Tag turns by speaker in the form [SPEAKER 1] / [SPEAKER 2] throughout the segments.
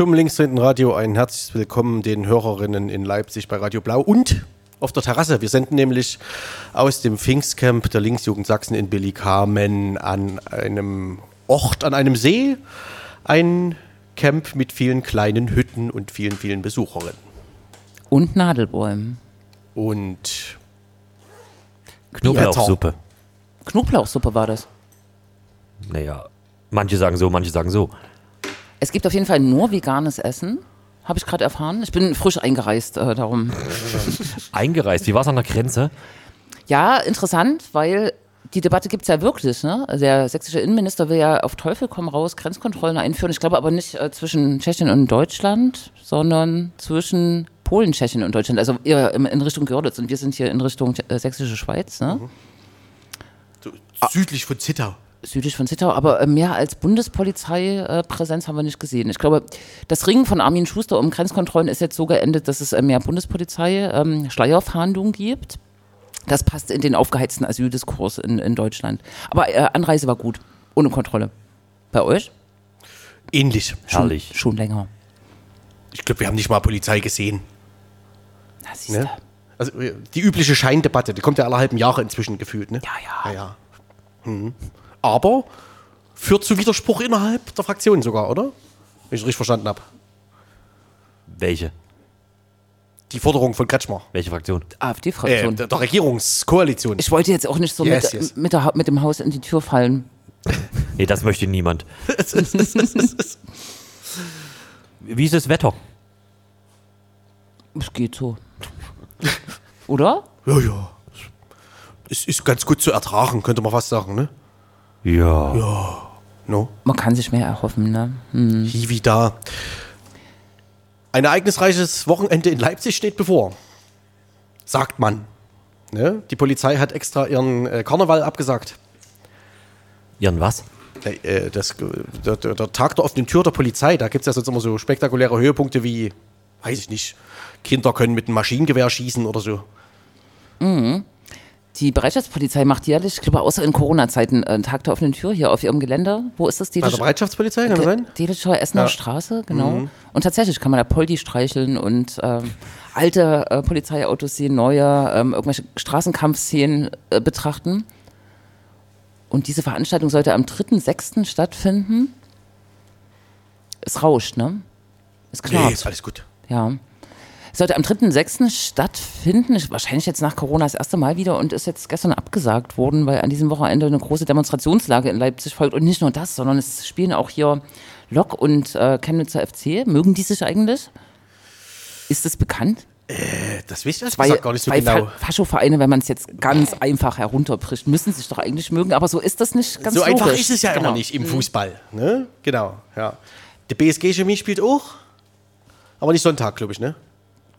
[SPEAKER 1] Zum Linksdrehenden Radio ein herzliches Willkommen den Hörerinnen in Leipzig bei Radio Blau und auf der Terrasse. Wir senden nämlich aus dem Pfingstcamp der Linksjugend Sachsen in Billighamen an einem Ort, an einem See. Ein Camp mit vielen kleinen Hütten und vielen, vielen Besucherinnen.
[SPEAKER 2] Und Nadelbäumen.
[SPEAKER 1] Und
[SPEAKER 3] Knoblauchsuppe.
[SPEAKER 2] Knoblauchsuppe war das.
[SPEAKER 3] Naja, manche sagen so, manche sagen so.
[SPEAKER 2] Es gibt auf jeden Fall nur veganes Essen. Habe ich gerade erfahren. Ich bin frisch eingereist, äh, darum.
[SPEAKER 3] Eingereist, wie war es an der Grenze?
[SPEAKER 2] Ja, interessant, weil die Debatte gibt es ja wirklich. Ne? Der sächsische Innenminister will ja auf Teufel komm raus Grenzkontrollen einführen. Ich glaube aber nicht äh, zwischen Tschechien und Deutschland, sondern zwischen Polen, Tschechien und Deutschland. Also eher in, Richtung Görlitz und wir sind hier in Richtung äh, sächsische Schweiz. Ne?
[SPEAKER 1] so südlich von Zittau.
[SPEAKER 2] Südlich von Zittau, aber äh, mehr als Bundespolizeipräsenz haben wir nicht gesehen. Ich glaube, das Ringen von Armin Schuster um Grenzkontrollen ist jetzt so geendet, dass es äh, mehr Bundespolizei ähm, Schleierfahndung gibt. Das passt in den aufgeheizten Asyldiskurs in, in Deutschland. Aber äh, Anreise war gut, ohne Kontrolle. Bei euch?
[SPEAKER 1] Ähnlich.
[SPEAKER 3] Herrlich.
[SPEAKER 2] Schon länger.
[SPEAKER 1] Ich glaube, wir haben nicht mal Polizei gesehen.
[SPEAKER 2] Na, siehst
[SPEAKER 1] Ne?
[SPEAKER 2] du.
[SPEAKER 1] Also äh, die übliche Scheindebatte, die kommt ja alle halben Jahre inzwischen gefühlt. Ne?
[SPEAKER 2] Ja, ja.
[SPEAKER 1] ja, ja. Mhm. Aber führt zu Widerspruch innerhalb der Fraktion sogar, oder? Wenn ich es richtig verstanden habe.
[SPEAKER 3] Welche?
[SPEAKER 1] Die Forderung von Kretschmer.
[SPEAKER 3] Welche Fraktion?
[SPEAKER 1] Äh,
[SPEAKER 2] AfD-Fraktion.
[SPEAKER 1] der, der Regierungskoalition.
[SPEAKER 2] ich wollte jetzt auch nicht so
[SPEAKER 1] Yes,
[SPEAKER 2] mit,
[SPEAKER 1] yes.
[SPEAKER 2] Mit, der, mit dem Haus in die Tür fallen.
[SPEAKER 3] Nee, das möchte niemand. Wie ist das Wetter?
[SPEAKER 2] Es geht so. Oder?
[SPEAKER 1] ja, ja. Es ist ganz gut zu ertragen, könnte man fast sagen, ne?
[SPEAKER 3] Ja.
[SPEAKER 1] No?
[SPEAKER 2] Man kann sich mehr erhoffen, ne? Hm.
[SPEAKER 1] Hiwi da. Ein ereignisreiches Wochenende in Leipzig steht bevor. Sagt man. Ne? Die Polizei hat extra ihren äh, Karneval abgesagt.
[SPEAKER 3] Ihren was?
[SPEAKER 1] Äh, das, der, der, der Tag der offenen Tür der Polizei, da gibt es ja sonst immer so spektakuläre Höhepunkte wie, weiß ich nicht, Kinder können mit einem Maschinengewehr schießen oder so.
[SPEAKER 2] Die Bereitschaftspolizei macht jährlich, ich glaube, außer in Corona-Zeiten, einen Tag der offenen Tür hier auf ihrem Gelände. Wo ist das?
[SPEAKER 1] Bei der Bereitschaftspolizei, kann das sein?
[SPEAKER 2] Delitzscher Essener
[SPEAKER 1] Ja.
[SPEAKER 2] Straße, genau. Und tatsächlich kann man da Poldi streicheln und ähm, alte äh, Polizeiautos sehen, neue, ähm, irgendwelche Straßenkampfszenen äh, betrachten. Und diese Veranstaltung sollte am 3.6. stattfinden. Es rauscht, ne? Es
[SPEAKER 1] Nee,
[SPEAKER 2] knarrt.
[SPEAKER 1] ist alles gut.
[SPEAKER 2] Ja. Es sollte am 3.6. stattfinden, wahrscheinlich jetzt nach Corona das erste Mal wieder und ist jetzt gestern abgesagt worden, weil an diesem Wochenende eine große Demonstrationslage in Leipzig folgt. Und nicht nur das, sondern es spielen auch hier Lok und äh, Chemnitzer FC. Mögen die sich eigentlich? Ist das bekannt?
[SPEAKER 1] Äh, Das wisst ihr
[SPEAKER 2] Zwei,
[SPEAKER 1] gar nicht so
[SPEAKER 2] zwei
[SPEAKER 1] genau.
[SPEAKER 2] Fa Faschovereine, wenn man es jetzt ganz einfach herunterbricht, müssen sich doch eigentlich mögen, aber so ist das nicht ganz
[SPEAKER 1] So
[SPEAKER 2] logisch.
[SPEAKER 1] einfach ist es ja
[SPEAKER 2] Genau.
[SPEAKER 1] immer nicht im Fußball. Ne? Genau, ja. Die BSG Chemie spielt auch, aber nicht Sonntag, glaube ich, ne?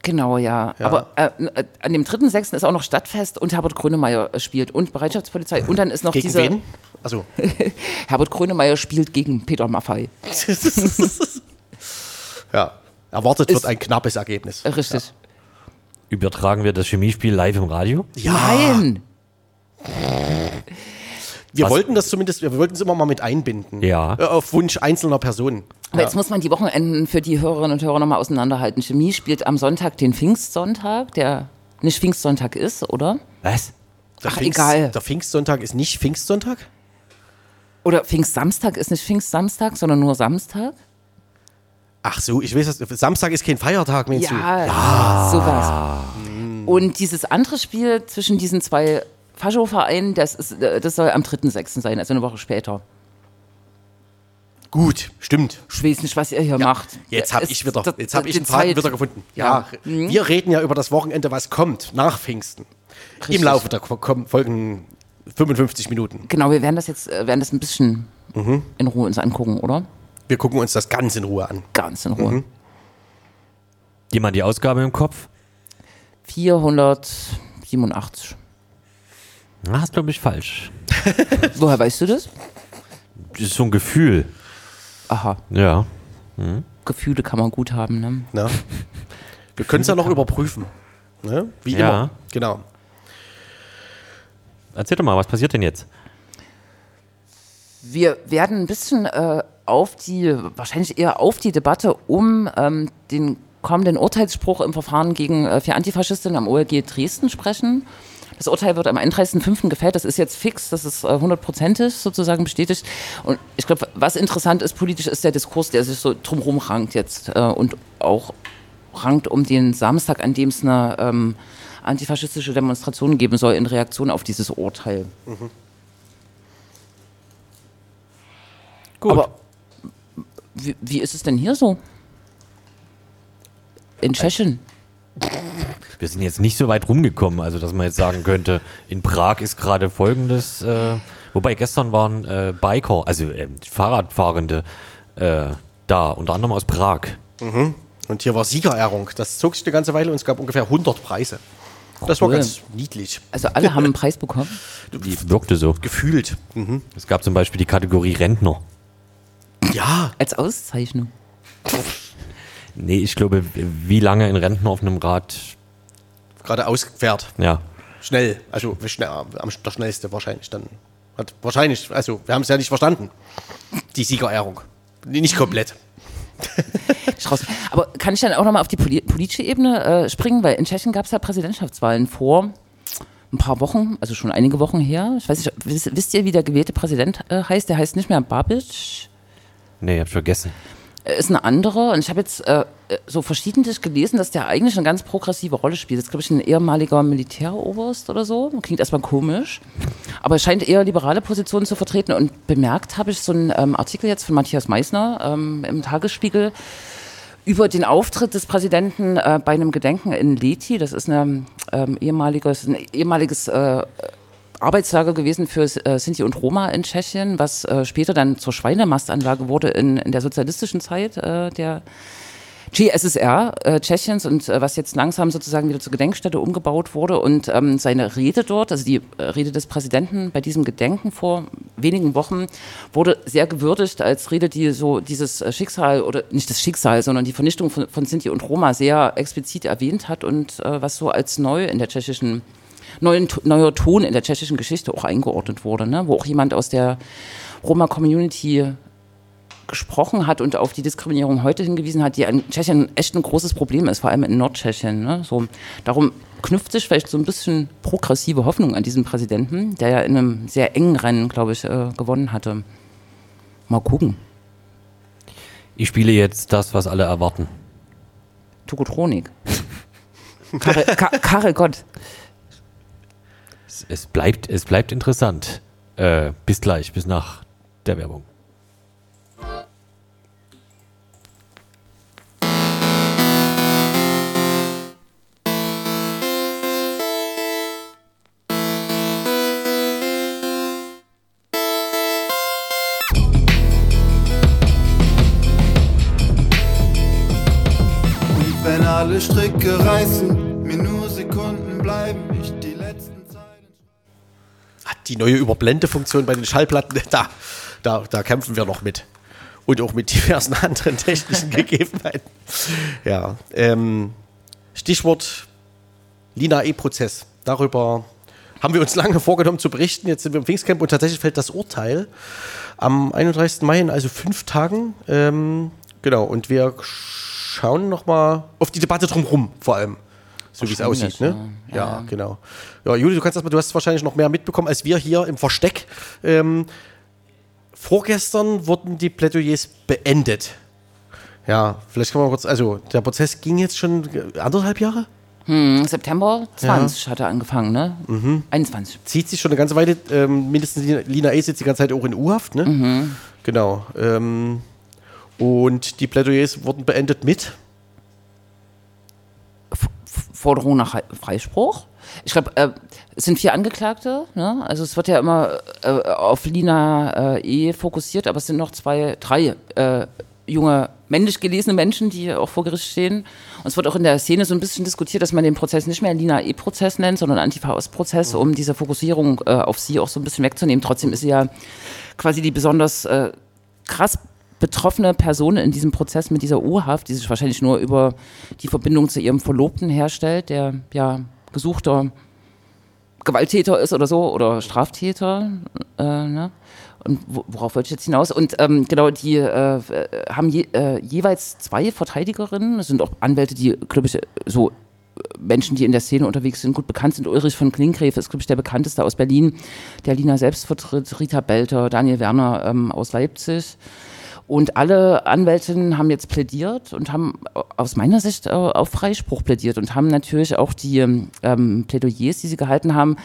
[SPEAKER 2] Genau, ja.
[SPEAKER 1] Ja.
[SPEAKER 2] Aber äh, äh, an dem 3.6. ist auch noch Stadtfest und Herbert Grönemeyer äh, spielt und Bereitschaftspolizei und dann ist noch
[SPEAKER 1] Gegen
[SPEAKER 2] diese...
[SPEAKER 1] wen? Also,
[SPEAKER 2] Herbert Grönemeyer spielt gegen Peter Maffei.
[SPEAKER 1] ja. Erwartet
[SPEAKER 2] Ist-
[SPEAKER 1] wird ein knappes Ergebnis.
[SPEAKER 2] Richtig.
[SPEAKER 3] Übertragen wir das Chemiespiel live im Radio?
[SPEAKER 1] Ja,
[SPEAKER 2] Nein!
[SPEAKER 1] wir
[SPEAKER 3] Was-
[SPEAKER 1] wollten das zumindest, wir wollten es immer mal mit einbinden.
[SPEAKER 3] Ja.
[SPEAKER 1] Äh, Auf Wunsch einzelner Personen.
[SPEAKER 2] Aber jetzt muss man die Wochenenden für die Hörerinnen und Hörer nochmal auseinanderhalten. Chemie spielt am Sonntag den Pfingstsonntag, der nicht Pfingstsonntag ist, oder?
[SPEAKER 3] Was?
[SPEAKER 1] Der
[SPEAKER 2] Ach,
[SPEAKER 1] Pfingst-
[SPEAKER 2] egal.
[SPEAKER 1] Der Pfingstsonntag ist nicht Pfingstsonntag?
[SPEAKER 2] Oder Pfingstsamstag ist nicht Pfingstsamstag, sondern nur Samstag?
[SPEAKER 1] Ach so, ich weiß, das, Samstag ist kein Feiertag, meinst du?
[SPEAKER 2] Ja, sowas. Und dieses andere Spiel zwischen diesen zwei Faschovereinen, das, ist, äh, das soll am 3.6. sein, also eine Woche später.
[SPEAKER 1] Gut, stimmt.
[SPEAKER 2] Ich weiß nicht, was ihr hier macht.
[SPEAKER 1] Jetzt habe
[SPEAKER 2] Es-
[SPEAKER 1] ich wieder, jetzt habe ich einen Faden wieder gefunden. Ja,
[SPEAKER 2] Ja. Mhm.
[SPEAKER 1] wir reden ja über das Wochenende, was kommt nach Pfingsten.
[SPEAKER 2] Richtig.
[SPEAKER 1] Im Laufe der folgenden 55 Minuten.
[SPEAKER 2] Genau, wir werden das jetzt äh, werden das ein bisschen
[SPEAKER 1] Mhm.
[SPEAKER 2] in Ruhe uns angucken, oder?
[SPEAKER 1] Wir gucken uns das ganz in Ruhe an.
[SPEAKER 2] Ganz in Ruhe.
[SPEAKER 1] Mhm.
[SPEAKER 3] Jemand die Ausgabe im Kopf?
[SPEAKER 2] 487.
[SPEAKER 3] Na, ist, glaube ich, falsch.
[SPEAKER 2] Woher weißt du das?
[SPEAKER 3] Das ist so ein Gefühl.
[SPEAKER 2] Aha,
[SPEAKER 3] Ja.
[SPEAKER 2] Gefühle kann man gut haben, ne?
[SPEAKER 1] Ne? Wir können es ja noch überprüfen. Ne? Wie
[SPEAKER 3] Ja.
[SPEAKER 1] immer. Genau.
[SPEAKER 3] Erzähl doch mal, was passiert denn jetzt?
[SPEAKER 2] Wir werden ein bisschen äh, auf die, wahrscheinlich eher auf die Debatte um ähm, den kommenden Urteilsspruch im Verfahren gegen äh, vier Antifaschistinnen am OLG Dresden sprechen. Das Urteil wird am 31.05. gefällt. Das ist jetzt fix, das ist äh, hundertprozentig sozusagen bestätigt. Und ich glaube, was interessant ist politisch, ist der Diskurs, der sich so drumherum rankt jetzt äh, und auch rankt um den Samstag, an dem es eine ähm, antifaschistische Demonstration geben soll in Reaktion auf dieses Urteil. Mhm. Gut. Aber wie, wie ist es denn hier so? In Tschechien?
[SPEAKER 3] Wir sind jetzt nicht so weit rumgekommen, also dass man jetzt sagen könnte, in Prag ist gerade folgendes, äh, wobei gestern waren äh, Biker, also äh, Fahrradfahrende äh, da, unter anderem aus Prag.
[SPEAKER 1] Mhm. Und hier war Siegerehrung. Das zog sich eine ganze Weile und es gab ungefähr 100 Preise. Das war ganz niedlich.
[SPEAKER 2] Also alle haben einen Preis bekommen?
[SPEAKER 3] Die wirkte so.
[SPEAKER 1] Gefühlt.
[SPEAKER 3] Mhm. Es gab zum Beispiel die Kategorie Rentner.
[SPEAKER 2] Ja. Als Auszeichnung.
[SPEAKER 3] Nee, ich glaube, wie lange ein Rentner auf einem Rad
[SPEAKER 1] gerade ausfährt.
[SPEAKER 3] Ja.
[SPEAKER 1] Schnell, also schnell, der schnellste wahrscheinlich dann. Hat wahrscheinlich, also wir haben es ja nicht verstanden. Die Siegerehrung. Nicht komplett.
[SPEAKER 2] Aber kann ich dann auch nochmal auf die politische Ebene äh, springen? Weil in Tschechien gab es ja Präsidentschaftswahlen vor ein paar Wochen, also schon einige Wochen her. Ich weiß nicht, wisst, wisst ihr, wie der gewählte Präsident äh, heißt? Der heißt nicht mehr Babic.
[SPEAKER 3] Nee, ich hab vergessen.
[SPEAKER 2] Äh, ist eine andere. Und ich habe jetzt äh, so verschiedentlich gelesen, dass der eigentlich eine ganz progressive Rolle spielt. Das ist, glaube ich, ein ehemaliger Militäroberst oder so. Klingt erstmal komisch. Aber er scheint eher liberale Positionen zu vertreten. Und bemerkt habe ich so einen ähm, Artikel jetzt von Matthias Meissner ähm, im Tagesspiegel über den Auftritt des Präsidenten äh, bei einem Gedenken in Leti. Das ist eine, ähm, ehemaliges, ein ehemaliges äh, Arbeitslager gewesen für äh, Sinti und Roma in Tschechien, was äh, später dann zur Schweinemastanlage wurde in, in der sozialistischen Zeit äh, der GSSR äh, Tschechiens und äh, was jetzt langsam sozusagen wieder zur Gedenkstätte umgebaut wurde. Und ähm, seine Rede dort, also die äh, Rede des Präsidenten bei diesem Gedenken vor wenigen Wochen, wurde sehr gewürdigt als Rede, die so dieses äh, Schicksal oder nicht das Schicksal, sondern die Vernichtung von, von Sinti und Roma sehr explizit erwähnt hat und äh, was so als neu in der tschechischen neuen, neuer Ton in der tschechischen Geschichte auch eingeordnet wurde, ne? wo auch jemand aus der Roma-Community gesprochen hat und auf die Diskriminierung heute hingewiesen hat, die in Tschechien echt ein großes Problem ist, vor allem in Nordtschechien. Ne? So, darum knüpft sich vielleicht so ein bisschen progressive Hoffnung an diesen Präsidenten, der ja in einem sehr engen Rennen, glaube ich, äh, gewonnen hatte. Mal gucken.
[SPEAKER 3] Ich spiele jetzt das, was alle erwarten.
[SPEAKER 2] Tokotronik. Karel, Karel Gott
[SPEAKER 3] es, bleibt, es bleibt interessant. Äh, bis gleich, bis nach der Werbung.
[SPEAKER 1] Neue Überblendefunktion bei den Schallplatten, da, da, da kämpfen wir noch mit. Und auch mit diversen anderen technischen Gegebenheiten. Ja, ähm, Stichwort Lina-E-Prozess. Darüber haben wir uns lange vorgenommen zu berichten. Jetzt sind wir im Pfingstcamp und tatsächlich fällt das Urteil am 31. Mai in also fünf Tagen. Ähm, genau, und wir schauen nochmal auf die Debatte drumherum vor allem so wie es aussieht. Ne? Ja, ja, genau. Ja, Juli, du kannst erstmal, du hast wahrscheinlich noch mehr mitbekommen als wir hier im Versteck. Ähm, vorgestern wurden die Plädoyers beendet. Ja, vielleicht kann man kurz, also der Prozess ging jetzt schon anderthalb Jahre?
[SPEAKER 2] Hm, September 20 ja. hat er angefangen, ne? Mhm. 21.
[SPEAKER 1] Zieht sich schon eine ganze Weile, ähm, mindestens Lina E. sitzt die ganze Zeit auch in U-Haft, ne? Mhm. Genau. Ähm, und die Plädoyers wurden beendet mit
[SPEAKER 2] Forderung nach Freispruch. Ich glaube, äh, es sind vier Angeklagte. Ne? Also es wird ja immer äh, auf Lina äh, E fokussiert, aber es sind noch zwei, drei äh, junge männlich gelesene Menschen, die auch vor Gericht stehen. Und es wird auch in der Szene so ein bisschen diskutiert, dass man den Prozess nicht mehr Lina E-Prozess nennt, sondern Antifa-Prozess, um diese Fokussierung äh, auf sie auch so ein bisschen wegzunehmen. Trotzdem ist sie ja quasi die besonders äh, krass betroffene Person in diesem Prozess mit dieser U-Haft, die sich wahrscheinlich nur über die Verbindung zu ihrem Verlobten herstellt, der ja gesuchter Gewalttäter ist oder so oder Straftäter. Äh, ne? Und wo- worauf wollte ich jetzt hinaus? Und ähm, genau, die äh, äh, haben je, äh, jeweils zwei Verteidigerinnen. Das sind auch Anwälte, die, glaube ich, so äh, Menschen, die in der Szene unterwegs sind, gut bekannt sind. Ulrich von Klinkgräf ist, glaube ich, der bekannteste aus Berlin, der Lina selbst vertritt, Rita Belter, Daniel Werner ähm, aus Leipzig. Und alle Anwältinnen haben jetzt plädiert und haben äh, aus meiner Sicht äh, auf Freispruch plädiert und haben natürlich auch die ähm, Plädoyers, die sie gehalten haben,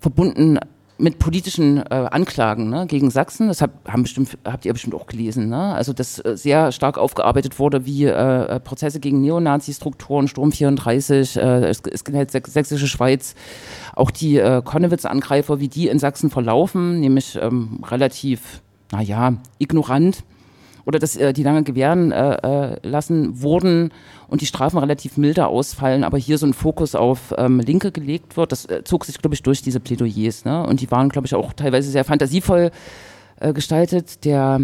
[SPEAKER 2] verbunden mit politischen äh, Anklagen ne, gegen Sachsen. Das hab, haben bestimmt, habt ihr bestimmt auch gelesen. Ne? Also dass äh, sehr stark aufgearbeitet wurde, wie äh, Prozesse gegen Neonazi-Strukturen, Sturm 34, äh, gilt Säch- Sächsische Schweiz, auch die äh, Konnewitz-Angreifer, wie die in Sachsen verlaufen, nämlich ähm, relativ, naja, ignorant oder dass äh, die lange gewähren äh, äh, lassen wurden und die Strafen relativ milder ausfallen, aber hier so ein Fokus auf ähm, Linke gelegt wird, das äh, zog sich, glaube ich, durch diese Plädoyers. Ne? Und die waren, glaube ich, auch teilweise sehr fantasievoll äh, gestaltet. Der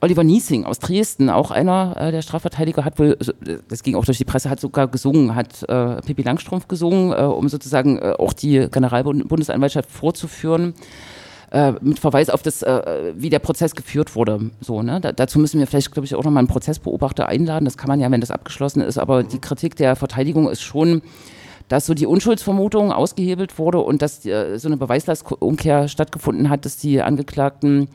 [SPEAKER 2] Oliver Niesing aus Dresden, auch einer äh, der Strafverteidiger, hat wohl, so- das ging auch durch die Presse, hat sogar gesungen, hat äh, Pippi Langstrumpf gesungen, äh, um sozusagen äh, auch die Generalbundesanwaltschaft vorzuführen äh, mit Verweis auf das, äh, wie der Prozess geführt wurde. So, ne? da, dazu müssen wir vielleicht, glaube ich, auch nochmal einen Prozessbeobachter einladen. Das kann man ja, wenn das abgeschlossen ist. Aber die Kritik der Verteidigung ist schon, dass so die Unschuldsvermutung ausgehebelt wurde und dass äh, so eine Beweislastumkehr stattgefunden hat, dass die Angeklagten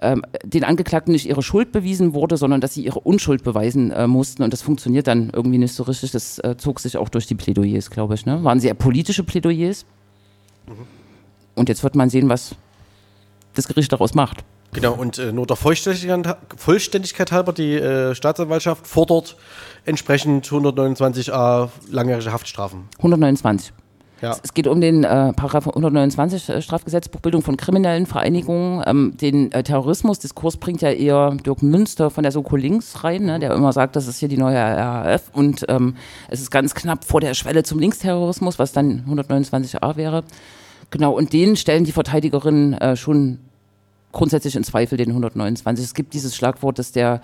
[SPEAKER 2] ähm, den Angeklagten nicht ihre Schuld bewiesen wurde, sondern dass sie ihre Unschuld beweisen äh, mussten. Und das funktioniert dann irgendwie nicht so richtig. Das äh, zog sich auch durch die Plädoyers, glaube ich. Ne? Waren sehr politische Plädoyers. Und jetzt wird man sehen, was das Gericht daraus macht.
[SPEAKER 1] Genau, und äh, nur der Vollständigkeit, Vollständigkeit halber, die äh, Staatsanwaltschaft fordert entsprechend 129a langjährige Haftstrafen.
[SPEAKER 2] 129.
[SPEAKER 1] Ja.
[SPEAKER 2] Es geht um den äh, Paragraph 129 äh, Strafgesetzbuch Bildung von kriminellen Vereinigungen. Ähm, den äh, Terrorismusdiskurs bringt ja eher Dirk Münster von der Soko Links rein, ne, der immer sagt, das ist hier die neue RAF und ähm, es ist ganz knapp vor der Schwelle zum Linksterrorismus, was dann 129a wäre. Genau, und den stellen die Verteidigerinnen äh, schon grundsätzlich in Zweifel, den 129. Es gibt dieses Schlagwort, dass der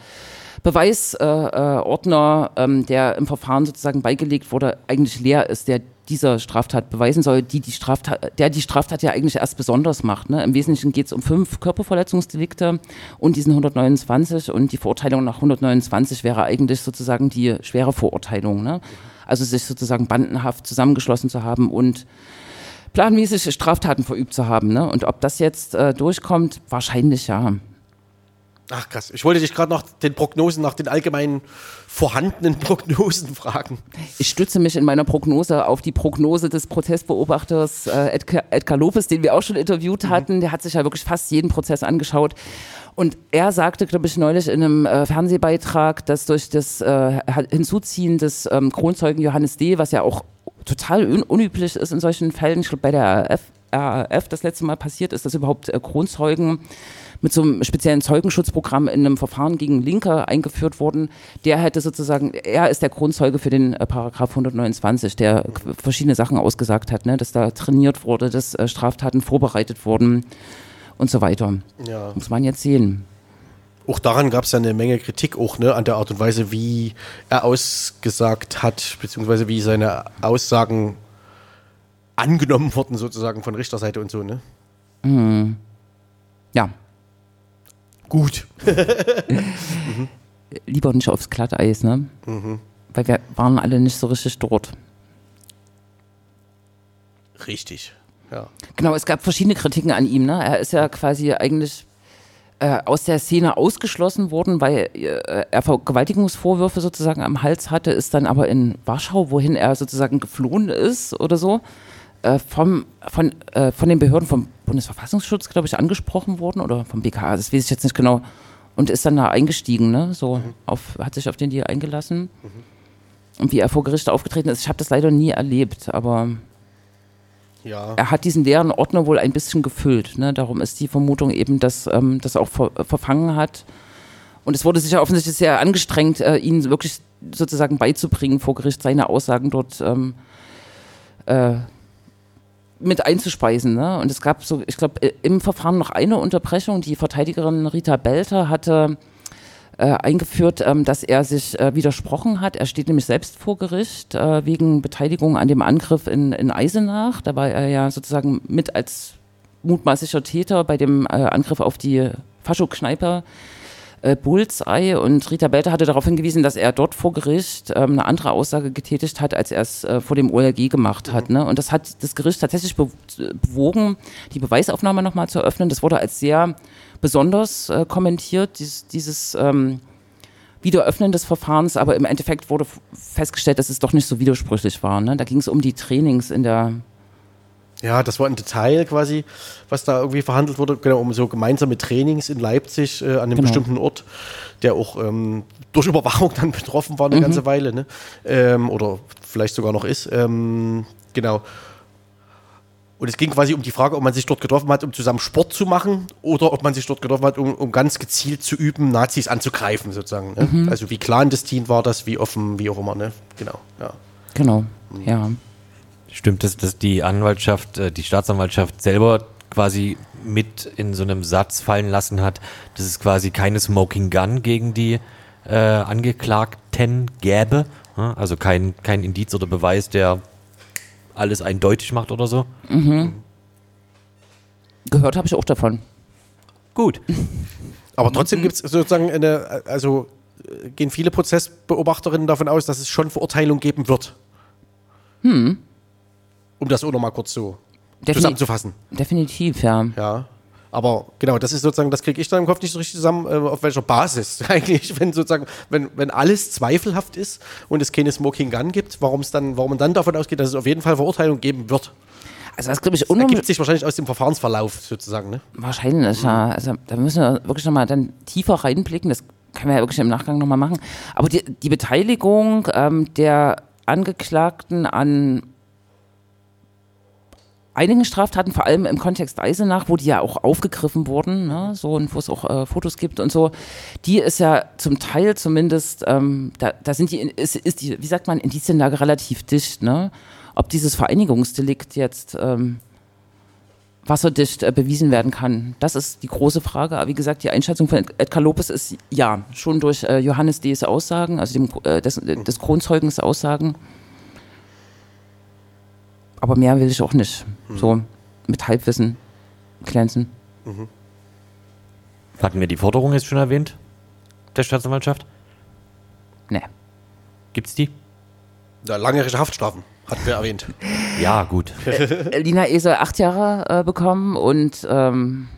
[SPEAKER 2] Beweisordner, äh, Ordner, ähm, der im Verfahren sozusagen beigelegt wurde, eigentlich leer ist, der dieser Straftat beweisen soll, die die Straftat, der die Straftat ja eigentlich erst besonders macht. Ne? Im Wesentlichen geht es um fünf Körperverletzungsdelikte und diesen 129 und die Verurteilung nach 129 wäre eigentlich sozusagen die schwere Verurteilung. Ne? Also sich sozusagen bandenhaft zusammengeschlossen zu haben und planmäßig Straftaten verübt zu haben. Ne? Und ob das jetzt äh, durchkommt, wahrscheinlich ja.
[SPEAKER 1] Ach krass, ich wollte dich gerade nach den Prognosen, nach den allgemeinen vorhandenen Prognosen fragen.
[SPEAKER 2] Ich stütze mich in meiner Prognose auf die Prognose des Prozessbeobachters äh, Edgar, Edgar Lopez, den wir auch schon interviewt hatten. Der hat sich ja wirklich fast jeden Prozess angeschaut. Und er sagte, glaube ich, neulich in einem äh, Fernsehbeitrag, dass durch das äh, Hinzuziehen des ähm, Kronzeugen Johannes D., was ja auch total un unüblich ist in solchen Fällen, ich glaube bei der RAF, RAF das letzte Mal passiert ist, dass überhaupt äh, Kronzeugen mit so einem speziellen Zeugenschutzprogramm in einem Verfahren gegen Linke eingeführt wurden. Der hätte sozusagen, er ist der Kronzeuge für den äh, Paragraph 129, der verschiedene Sachen ausgesagt hat, ne? dass da trainiert wurde, dass äh, Straftaten vorbereitet wurden und so weiter.
[SPEAKER 1] Ja.
[SPEAKER 2] Muss man jetzt sehen.
[SPEAKER 1] Auch daran gab es ja eine Menge Kritik, auch ne, an der Art und Weise, wie er ausgesagt hat, beziehungsweise wie seine Aussagen angenommen wurden, sozusagen von Richterseite und so, ne?
[SPEAKER 2] Ja,
[SPEAKER 1] Gut.
[SPEAKER 2] lieber nicht aufs Glatteis, ne? Weil wir waren alle nicht so richtig dort.
[SPEAKER 1] Richtig. Ja.
[SPEAKER 2] Genau, es gab verschiedene Kritiken an ihm. Ne? Er ist ja quasi eigentlich äh, aus der Szene ausgeschlossen worden, weil äh, er Vergewaltigungsvorwürfe sozusagen am Hals hatte, ist dann aber in Warschau, wohin er sozusagen geflohen ist oder so, äh, vom, von, äh, von den Behörden vom Bundesverfassungsschutz, glaube ich, angesprochen worden oder vom BKA, das weiß ich jetzt nicht genau. Und ist dann da eingestiegen, ne? So auf, hat sich auf den Deal eingelassen. Und wie er vor Gericht aufgetreten ist, ich habe das leider nie erlebt, aber
[SPEAKER 1] Ja.
[SPEAKER 2] er hat diesen leeren Ordner wohl ein bisschen gefüllt. Ne? Darum ist die Vermutung eben, dass ähm, das auch ver verfangen hat. Und es wurde sicher offensichtlich sehr angestrengt, äh, ihn wirklich sozusagen beizubringen, vor Gericht seine Aussagen dort ähm, äh, mit einzuspeisen. Ne? Und es gab so, ich glaube, im Verfahren noch eine Unterbrechung. Die Verteidigerin Rita Belter hatte äh, eingeführt, ähm, dass er sich äh, widersprochen hat. Er steht nämlich selbst vor Gericht äh, wegen Beteiligung an dem Angriff in, in Eisenach. Da war er ja sozusagen mit als mutmaßlicher Täter bei dem äh, Angriff auf die Faschokneipe äh, Bullseye und Rita Belter hatte darauf hingewiesen, dass er dort vor Gericht ähm, eine andere Aussage getätigt hat, als er es äh, vor dem OLG gemacht hat. Ne? Und das hat das Gericht tatsächlich be bewogen, die Beweisaufnahme nochmal zu eröffnen. Das wurde als sehr besonders äh, kommentiert, dies, dieses ähm, Wiederöffnen des Verfahrens, aber im Endeffekt wurde festgestellt, dass es doch nicht so widersprüchlich war. Ne? Da ging es um die Trainings in der
[SPEAKER 1] Ja, das war ein Detail quasi, was da irgendwie verhandelt wurde, genau, um so gemeinsame Trainings in Leipzig äh, an einem
[SPEAKER 2] Genau.
[SPEAKER 1] bestimmten Ort, der auch ähm, durch Überwachung dann betroffen war eine ganze Weile, ne? Ähm, oder vielleicht sogar noch ist. Ähm, genau. Und es ging quasi um die Frage, ob man sich dort getroffen hat, um zusammen Sport zu machen oder ob man sich dort getroffen hat, um, um ganz gezielt zu üben, Nazis anzugreifen, sozusagen. Ne? Also wie clandestin war das, wie offen, wie auch immer, ne? Genau, ja.
[SPEAKER 2] Genau, ja.
[SPEAKER 3] Stimmt es, dass die Anwaltschaft, äh, die Staatsanwaltschaft selber quasi mit in so einem Satz fallen lassen hat, dass es quasi keine Smoking Gun gegen die äh, Angeklagten gäbe? Also kein, kein Indiz oder Beweis, der alles eindeutig macht oder so?
[SPEAKER 2] Gehört habe ich auch davon.
[SPEAKER 3] Gut.
[SPEAKER 1] Aber trotzdem gibt es sozusagen eine, also äh, gehen viele Prozessbeobachterinnen davon aus, dass es schon Verurteilung geben wird. Um das auch nochmal kurz so
[SPEAKER 2] Defini
[SPEAKER 1] zusammenzufassen.
[SPEAKER 2] definitiv, ja.
[SPEAKER 1] Ja. Aber genau, das ist sozusagen, das kriege ich dann im Kopf nicht so richtig zusammen, äh, auf welcher Basis eigentlich, wenn sozusagen, wenn, wenn alles zweifelhaft ist und es keine Smoking Gun gibt, warum es dann, warum man dann davon ausgeht, dass es auf jeden Fall Verurteilung geben wird.
[SPEAKER 2] Also das glaube ich
[SPEAKER 1] Das ergibt sich wahrscheinlich aus dem Verfahrensverlauf sozusagen, ne?
[SPEAKER 2] wahrscheinlich, ja. Also da müssen wir wirklich nochmal dann tiefer reinblicken. Das können wir ja wirklich im Nachgang nochmal machen. Aber die, die Beteiligung ähm, der Angeklagten an einigen Straftaten, vor allem im Kontext Eisenach, wo die ja auch aufgegriffen wurden, ne, so und wo es auch äh, Fotos gibt und so, die ist ja zum Teil zumindest, ähm, da, da sind die, ist, ist die, wie sagt man, Indizienlage relativ dicht, ne? Ob dieses Vereinigungsdelikt jetzt ähm, wasserdicht äh, bewiesen werden kann, das ist die große Frage. Aber wie gesagt, die Einschätzung von Ed- Edgar Lopez ist ja schon durch äh, Johannes D.'s Aussagen, also dem, äh, des, des Kronzeugens Aussagen. Aber mehr will ich auch nicht. So mit Halbwissen glänzen.
[SPEAKER 3] Hatten wir die Forderung jetzt schon erwähnt? Der Staatsanwaltschaft?
[SPEAKER 2] Nee.
[SPEAKER 3] Gibt's die?
[SPEAKER 1] Ja, langjährige Haftstrafen, hatten wir erwähnt.
[SPEAKER 3] Ja, gut.
[SPEAKER 2] Äh, Lina E. soll acht Jahre äh, bekommen und ähm,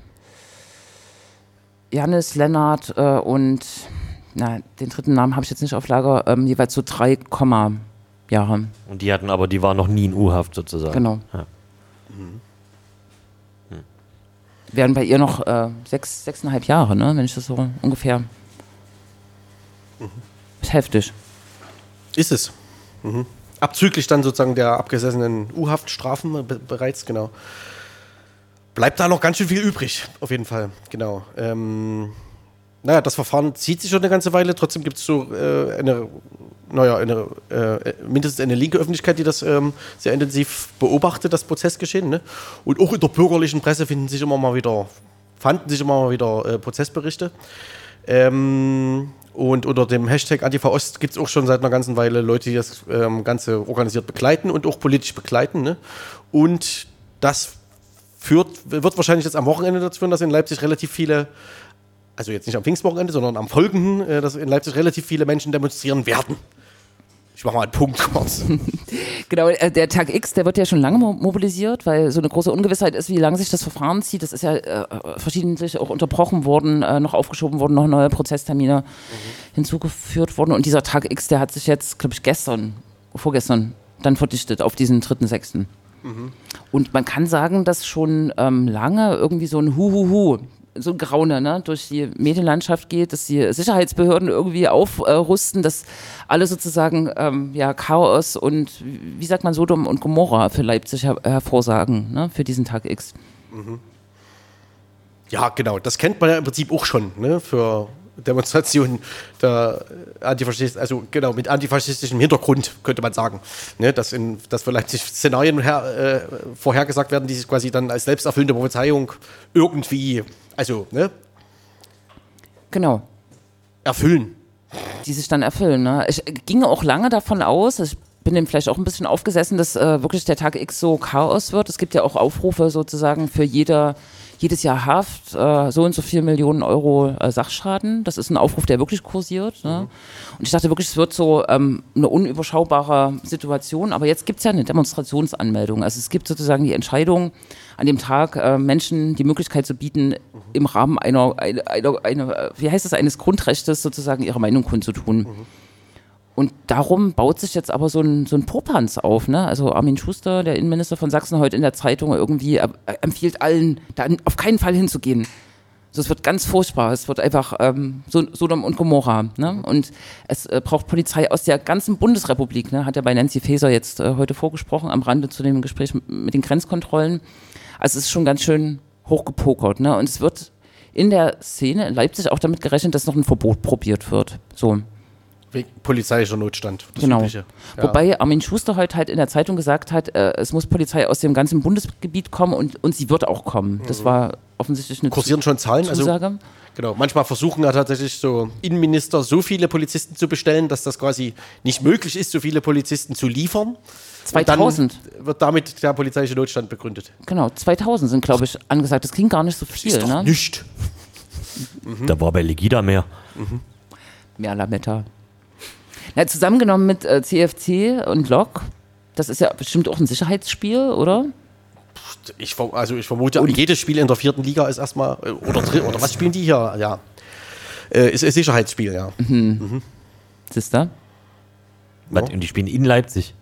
[SPEAKER 2] Janis, Lennart äh, und na, den dritten Namen habe ich jetzt nicht auf Lager, ähm, jeweils so drei Komma Jahre.
[SPEAKER 3] Und die hatten aber, die waren noch nie in U-Haft sozusagen.
[SPEAKER 2] Genau.
[SPEAKER 3] Ja.
[SPEAKER 2] Wären bei ihr noch äh, sechs, sechseinhalb Jahre, ne? wenn ich das so ungefähr. Ist heftig.
[SPEAKER 1] Ist es. Mhm. Abzüglich dann sozusagen der abgesessenen U-Haftstrafen be bereits, genau. Bleibt da noch ganz schön viel übrig, auf jeden Fall, genau. Ähm, naja, das Verfahren zieht sich schon eine ganze Weile, trotzdem gibt es so äh, eine, naja, eine, äh, mindestens eine linke Öffentlichkeit, die das ähm, sehr intensiv beobachtet, das Prozessgeschehen. Ne? Und auch in der bürgerlichen Presse finden sich immer mal wieder, fanden sich immer mal wieder äh, Prozessberichte. Ähm, und unter dem Hashtag Antifa Ost gibt es auch schon seit einer ganzen Weile Leute, die das ähm, Ganze organisiert begleiten und auch politisch begleiten. Ne? Und das führt, wird wahrscheinlich jetzt am Wochenende dazu führen, dass in Leipzig relativ viele, also jetzt nicht am Pfingstwochenende, sondern am folgenden, äh, dass in Leipzig relativ viele Menschen demonstrieren werden. Ich mache mal einen Punkt kurz.
[SPEAKER 2] Genau, äh, der Tag X, der wird ja schon lange mo mobilisiert, weil so eine große Ungewissheit ist, wie lange sich das Verfahren zieht. Das ist ja äh, verschiedentlich auch unterbrochen worden, äh, noch aufgeschoben worden, noch neue Prozesstermine hinzugeführt worden. Und dieser Tag X, der hat sich jetzt, glaube ich, gestern, vorgestern, dann verdichtet auf diesen 3.6. Und man kann sagen, dass schon ähm, lange irgendwie so ein Huhuhu, so ein Graune ne, durch die Medienlandschaft geht, dass die Sicherheitsbehörden irgendwie aufrüsten, dass alle sozusagen ähm, ja, Chaos und wie sagt man Sodom und Gomorra für Leipzig her hervorsagen, ne, für diesen Tag X.
[SPEAKER 1] Ja, genau, das kennt man ja im Prinzip auch schon, ne, für Demonstrationen der Antifaschist, also genau, mit antifaschistischem Hintergrund, könnte man sagen. Ne, dass, in, dass für Leipzig Szenarien her, äh, vorhergesagt werden, die sich quasi dann als selbsterfüllende Prophezeiung irgendwie, also, ne,
[SPEAKER 2] Genau.
[SPEAKER 1] erfüllen.
[SPEAKER 2] die sich dann erfüllen. Ne? Ich ging auch lange davon aus, ich bin dem vielleicht auch ein bisschen aufgesessen, dass äh, wirklich der Tag X so Chaos wird. Es gibt ja auch Aufrufe sozusagen für jeder, jedes Jahr Haft, äh, so und so viel Millionen Euro äh, Sachschaden. Das ist ein Aufruf, der wirklich kursiert. Ne? Und ich dachte wirklich, es wird so ähm, eine unüberschaubare Situation. Aber jetzt gibt es ja eine Demonstrationsanmeldung. Also es gibt sozusagen die Entscheidung, an dem Tag äh, Menschen die Möglichkeit zu bieten, im Rahmen einer, einer, einer, wie heißt das, eines Grundrechtes sozusagen ihre Meinung kundzutun. Und darum baut sich jetzt aber so ein, so ein Popanz auf. Ne? Also Armin Schuster, der Innenminister von Sachsen, heute in der Zeitung irgendwie empfiehlt allen, da auf keinen Fall hinzugehen. Also es wird ganz furchtbar. Es wird einfach ähm, so- Sodom und Gomorra. Ne? Und es äh, braucht Polizei aus der ganzen Bundesrepublik. Ne? Hat ja bei Nancy Faeser jetzt äh, heute vorgesprochen, am Rande zu dem Gespräch mit den Grenzkontrollen. Also es ist schon ganz schön hochgepokert. Ne? Und es wird in der Szene in Leipzig auch damit gerechnet, dass noch ein Verbot probiert wird. So.
[SPEAKER 1] Polizeilicher Notstand. Das
[SPEAKER 2] Genau.
[SPEAKER 1] Ja.
[SPEAKER 2] Wobei Armin Schuster heute halt in der Zeitung gesagt hat, äh, es muss Polizei aus dem ganzen Bundesgebiet kommen und, und sie wird auch kommen. Das war offensichtlich eine
[SPEAKER 1] Kursieren schon Zahlen? Also,
[SPEAKER 2] Zusage.
[SPEAKER 1] genau. Manchmal versuchen ja tatsächlich so Innenminister so viele Polizisten zu bestellen, dass das quasi nicht möglich ist, so viele Polizisten zu liefern.
[SPEAKER 2] 2000.
[SPEAKER 1] Und dann wird damit der polizeiliche Notstand begründet.
[SPEAKER 2] Genau, 2000 sind, glaube ich, angesagt. Das klingt gar nicht so viel.
[SPEAKER 1] Ist doch
[SPEAKER 2] Ne?
[SPEAKER 1] nicht.
[SPEAKER 3] Da war bei Legida mehr.
[SPEAKER 2] Mehr Lametta. Na, zusammengenommen mit äh, CFC und Lok, das ist ja bestimmt auch ein Sicherheitsspiel, oder?
[SPEAKER 1] Ich, also ich vermute, jedes Spiel in der vierten Liga ist erstmal, äh, oder, oder was spielen die hier? Ja. Äh, ist ein Sicherheitsspiel, ja.
[SPEAKER 2] Siehst du?
[SPEAKER 3] Was, Und die spielen in Leipzig.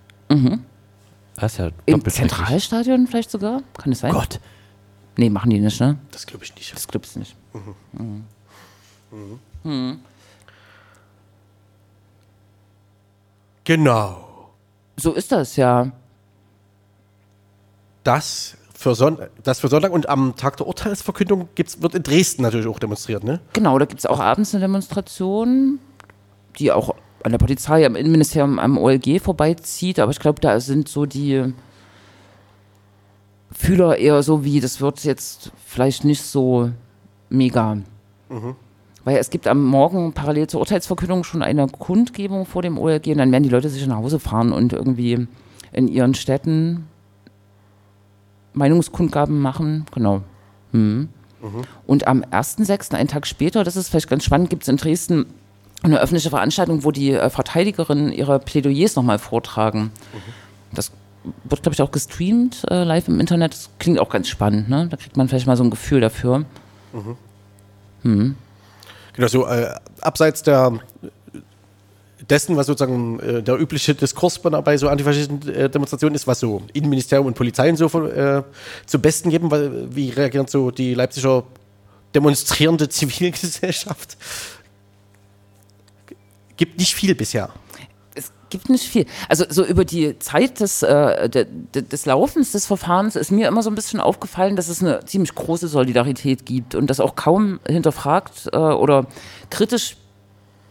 [SPEAKER 3] Das ist ja
[SPEAKER 2] Im. Zentralstadion vielleicht sogar? Kann es sein?
[SPEAKER 3] Gott.
[SPEAKER 2] Nee, machen die nicht, ne?
[SPEAKER 1] Das glaube ich nicht.
[SPEAKER 2] Das glaubst du nicht.
[SPEAKER 1] Genau.
[SPEAKER 2] So ist das ja.
[SPEAKER 1] Das für, Son das für Sonntag und am Tag der Urteilsverkündung gibt's, wird in Dresden natürlich auch demonstriert, ne?
[SPEAKER 2] Genau, da gibt es auch abends eine Demonstration, die auch an der Polizei, am Innenministerium, am OLG vorbeizieht. Aber ich glaube, da sind so die Fühler eher so wie, das wird jetzt vielleicht nicht so mega. Weil es gibt am Morgen parallel zur Urteilsverkündung schon eine Kundgebung vor dem OLG und dann werden die Leute sich nach Hause fahren und irgendwie in ihren Städten Meinungskundgaben machen. Genau. Hm. Und am 1.6., einen Tag später, das ist vielleicht ganz spannend, gibt es in Dresden eine öffentliche Veranstaltung, wo die äh, Verteidigerinnen ihre Plädoyers nochmal vortragen. Das wird, glaube ich, auch gestreamt äh, live im Internet. Das klingt auch ganz spannend, ne? Da kriegt man vielleicht mal so ein Gefühl dafür.
[SPEAKER 1] Genau, so äh, abseits der dessen, was sozusagen äh, der übliche Diskurs bei, so antifaschistischen äh, Demonstrationen ist, was so Innenministerium und Polizei und so von, äh, zum Besten geben, weil, wie reagieren so die Leipziger demonstrierende Zivilgesellschaft? Gibt nicht viel bisher.
[SPEAKER 2] Gibt nicht viel. Also so über die Zeit des, äh, de, des Laufens des Verfahrens ist mir immer so ein bisschen aufgefallen, dass es eine ziemlich große Solidarität gibt und dass auch kaum hinterfragt äh, oder kritisch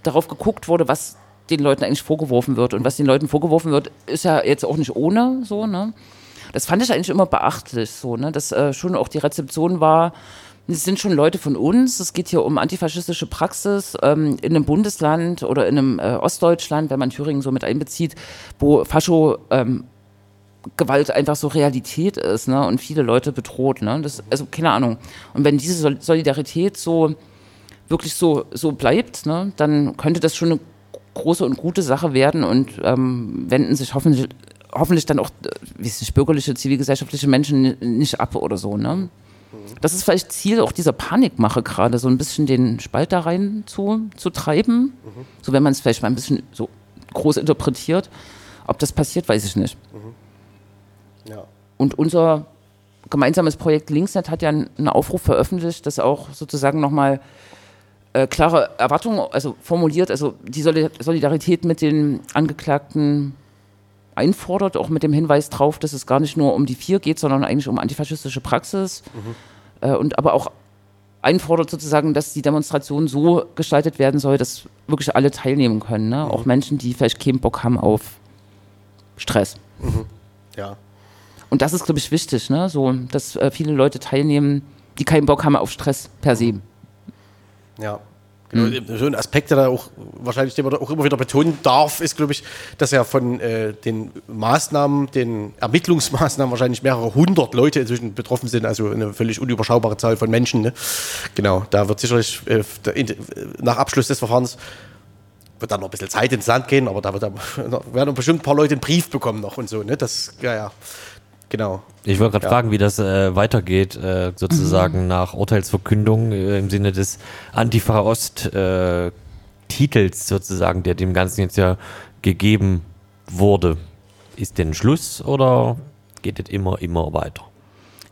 [SPEAKER 2] darauf geguckt wurde, was den Leuten eigentlich vorgeworfen wird. Und was den Leuten vorgeworfen wird, ist ja jetzt auch nicht ohne so, ne? Das fand ich eigentlich immer beachtlich, so, ne? Dass äh, schon auch die Rezeption war, es sind schon Leute von uns, es geht hier um antifaschistische Praxis ähm, in einem Bundesland oder in einem äh, Ostdeutschland, wenn man Thüringen so mit einbezieht, wo Fascho ähm, Gewalt einfach so Realität ist ne? und viele Leute bedroht. Ne? Das, also keine Ahnung. Und wenn diese Sol Solidarität so wirklich so, so bleibt, ne? dann könnte das schon eine große und gute Sache werden und ähm, wenden sich hoffentlich, hoffentlich dann auch, äh, nicht, bürgerliche, zivilgesellschaftliche Menschen ni- nicht ab oder so. Ne? Das ist vielleicht Ziel auch dieser Panikmache gerade, so ein bisschen den Spalt da rein zu, zu treiben. So wenn man es vielleicht mal ein bisschen so groß interpretiert. Ob das passiert, weiß ich nicht.
[SPEAKER 1] Ja.
[SPEAKER 2] Und unser gemeinsames Projekt Linksnet hat ja einen Aufruf veröffentlicht, das auch sozusagen nochmal äh, klare Erwartungen also formuliert, also die Soli- Solidarität mit den Angeklagten einfordert, auch mit dem Hinweis drauf, dass es gar nicht nur um die vier geht, sondern eigentlich um antifaschistische Praxis. Äh, und aber auch einfordert sozusagen, dass die Demonstration so gestaltet werden soll, dass wirklich alle teilnehmen können. Ne? Auch Menschen, die vielleicht keinen Bock haben auf Stress.
[SPEAKER 1] Ja.
[SPEAKER 2] Und das ist, glaube ich, wichtig, ne? so, dass äh, viele Leute teilnehmen, die keinen Bock haben auf Stress per se.
[SPEAKER 1] Ja. Genau, So ein Aspekt, der da auch wahrscheinlich, den man auch immer wieder betonen darf, ist, glaube ich, dass ja von äh, den Maßnahmen, den Ermittlungsmaßnahmen wahrscheinlich mehrere hundert Leute inzwischen betroffen sind, also eine völlig unüberschaubare Zahl von Menschen. Ne? Genau, da wird sicherlich äh, in, nach Abschluss des Verfahrens wird dann noch ein bisschen Zeit ins Land gehen, aber da wird dann, werden bestimmt ein paar Leute einen Brief bekommen noch und so. Ne? Das, ja, ja, genau.
[SPEAKER 3] Ich wollte gerade
[SPEAKER 1] Ja.
[SPEAKER 3] fragen, wie das äh, weitergeht, äh, sozusagen nach Urteilsverkündung äh, im Sinne des Antifa-Ost-Titels sozusagen, der dem Ganzen jetzt ja gegeben wurde. Ist denn Schluss oder geht es immer, immer weiter?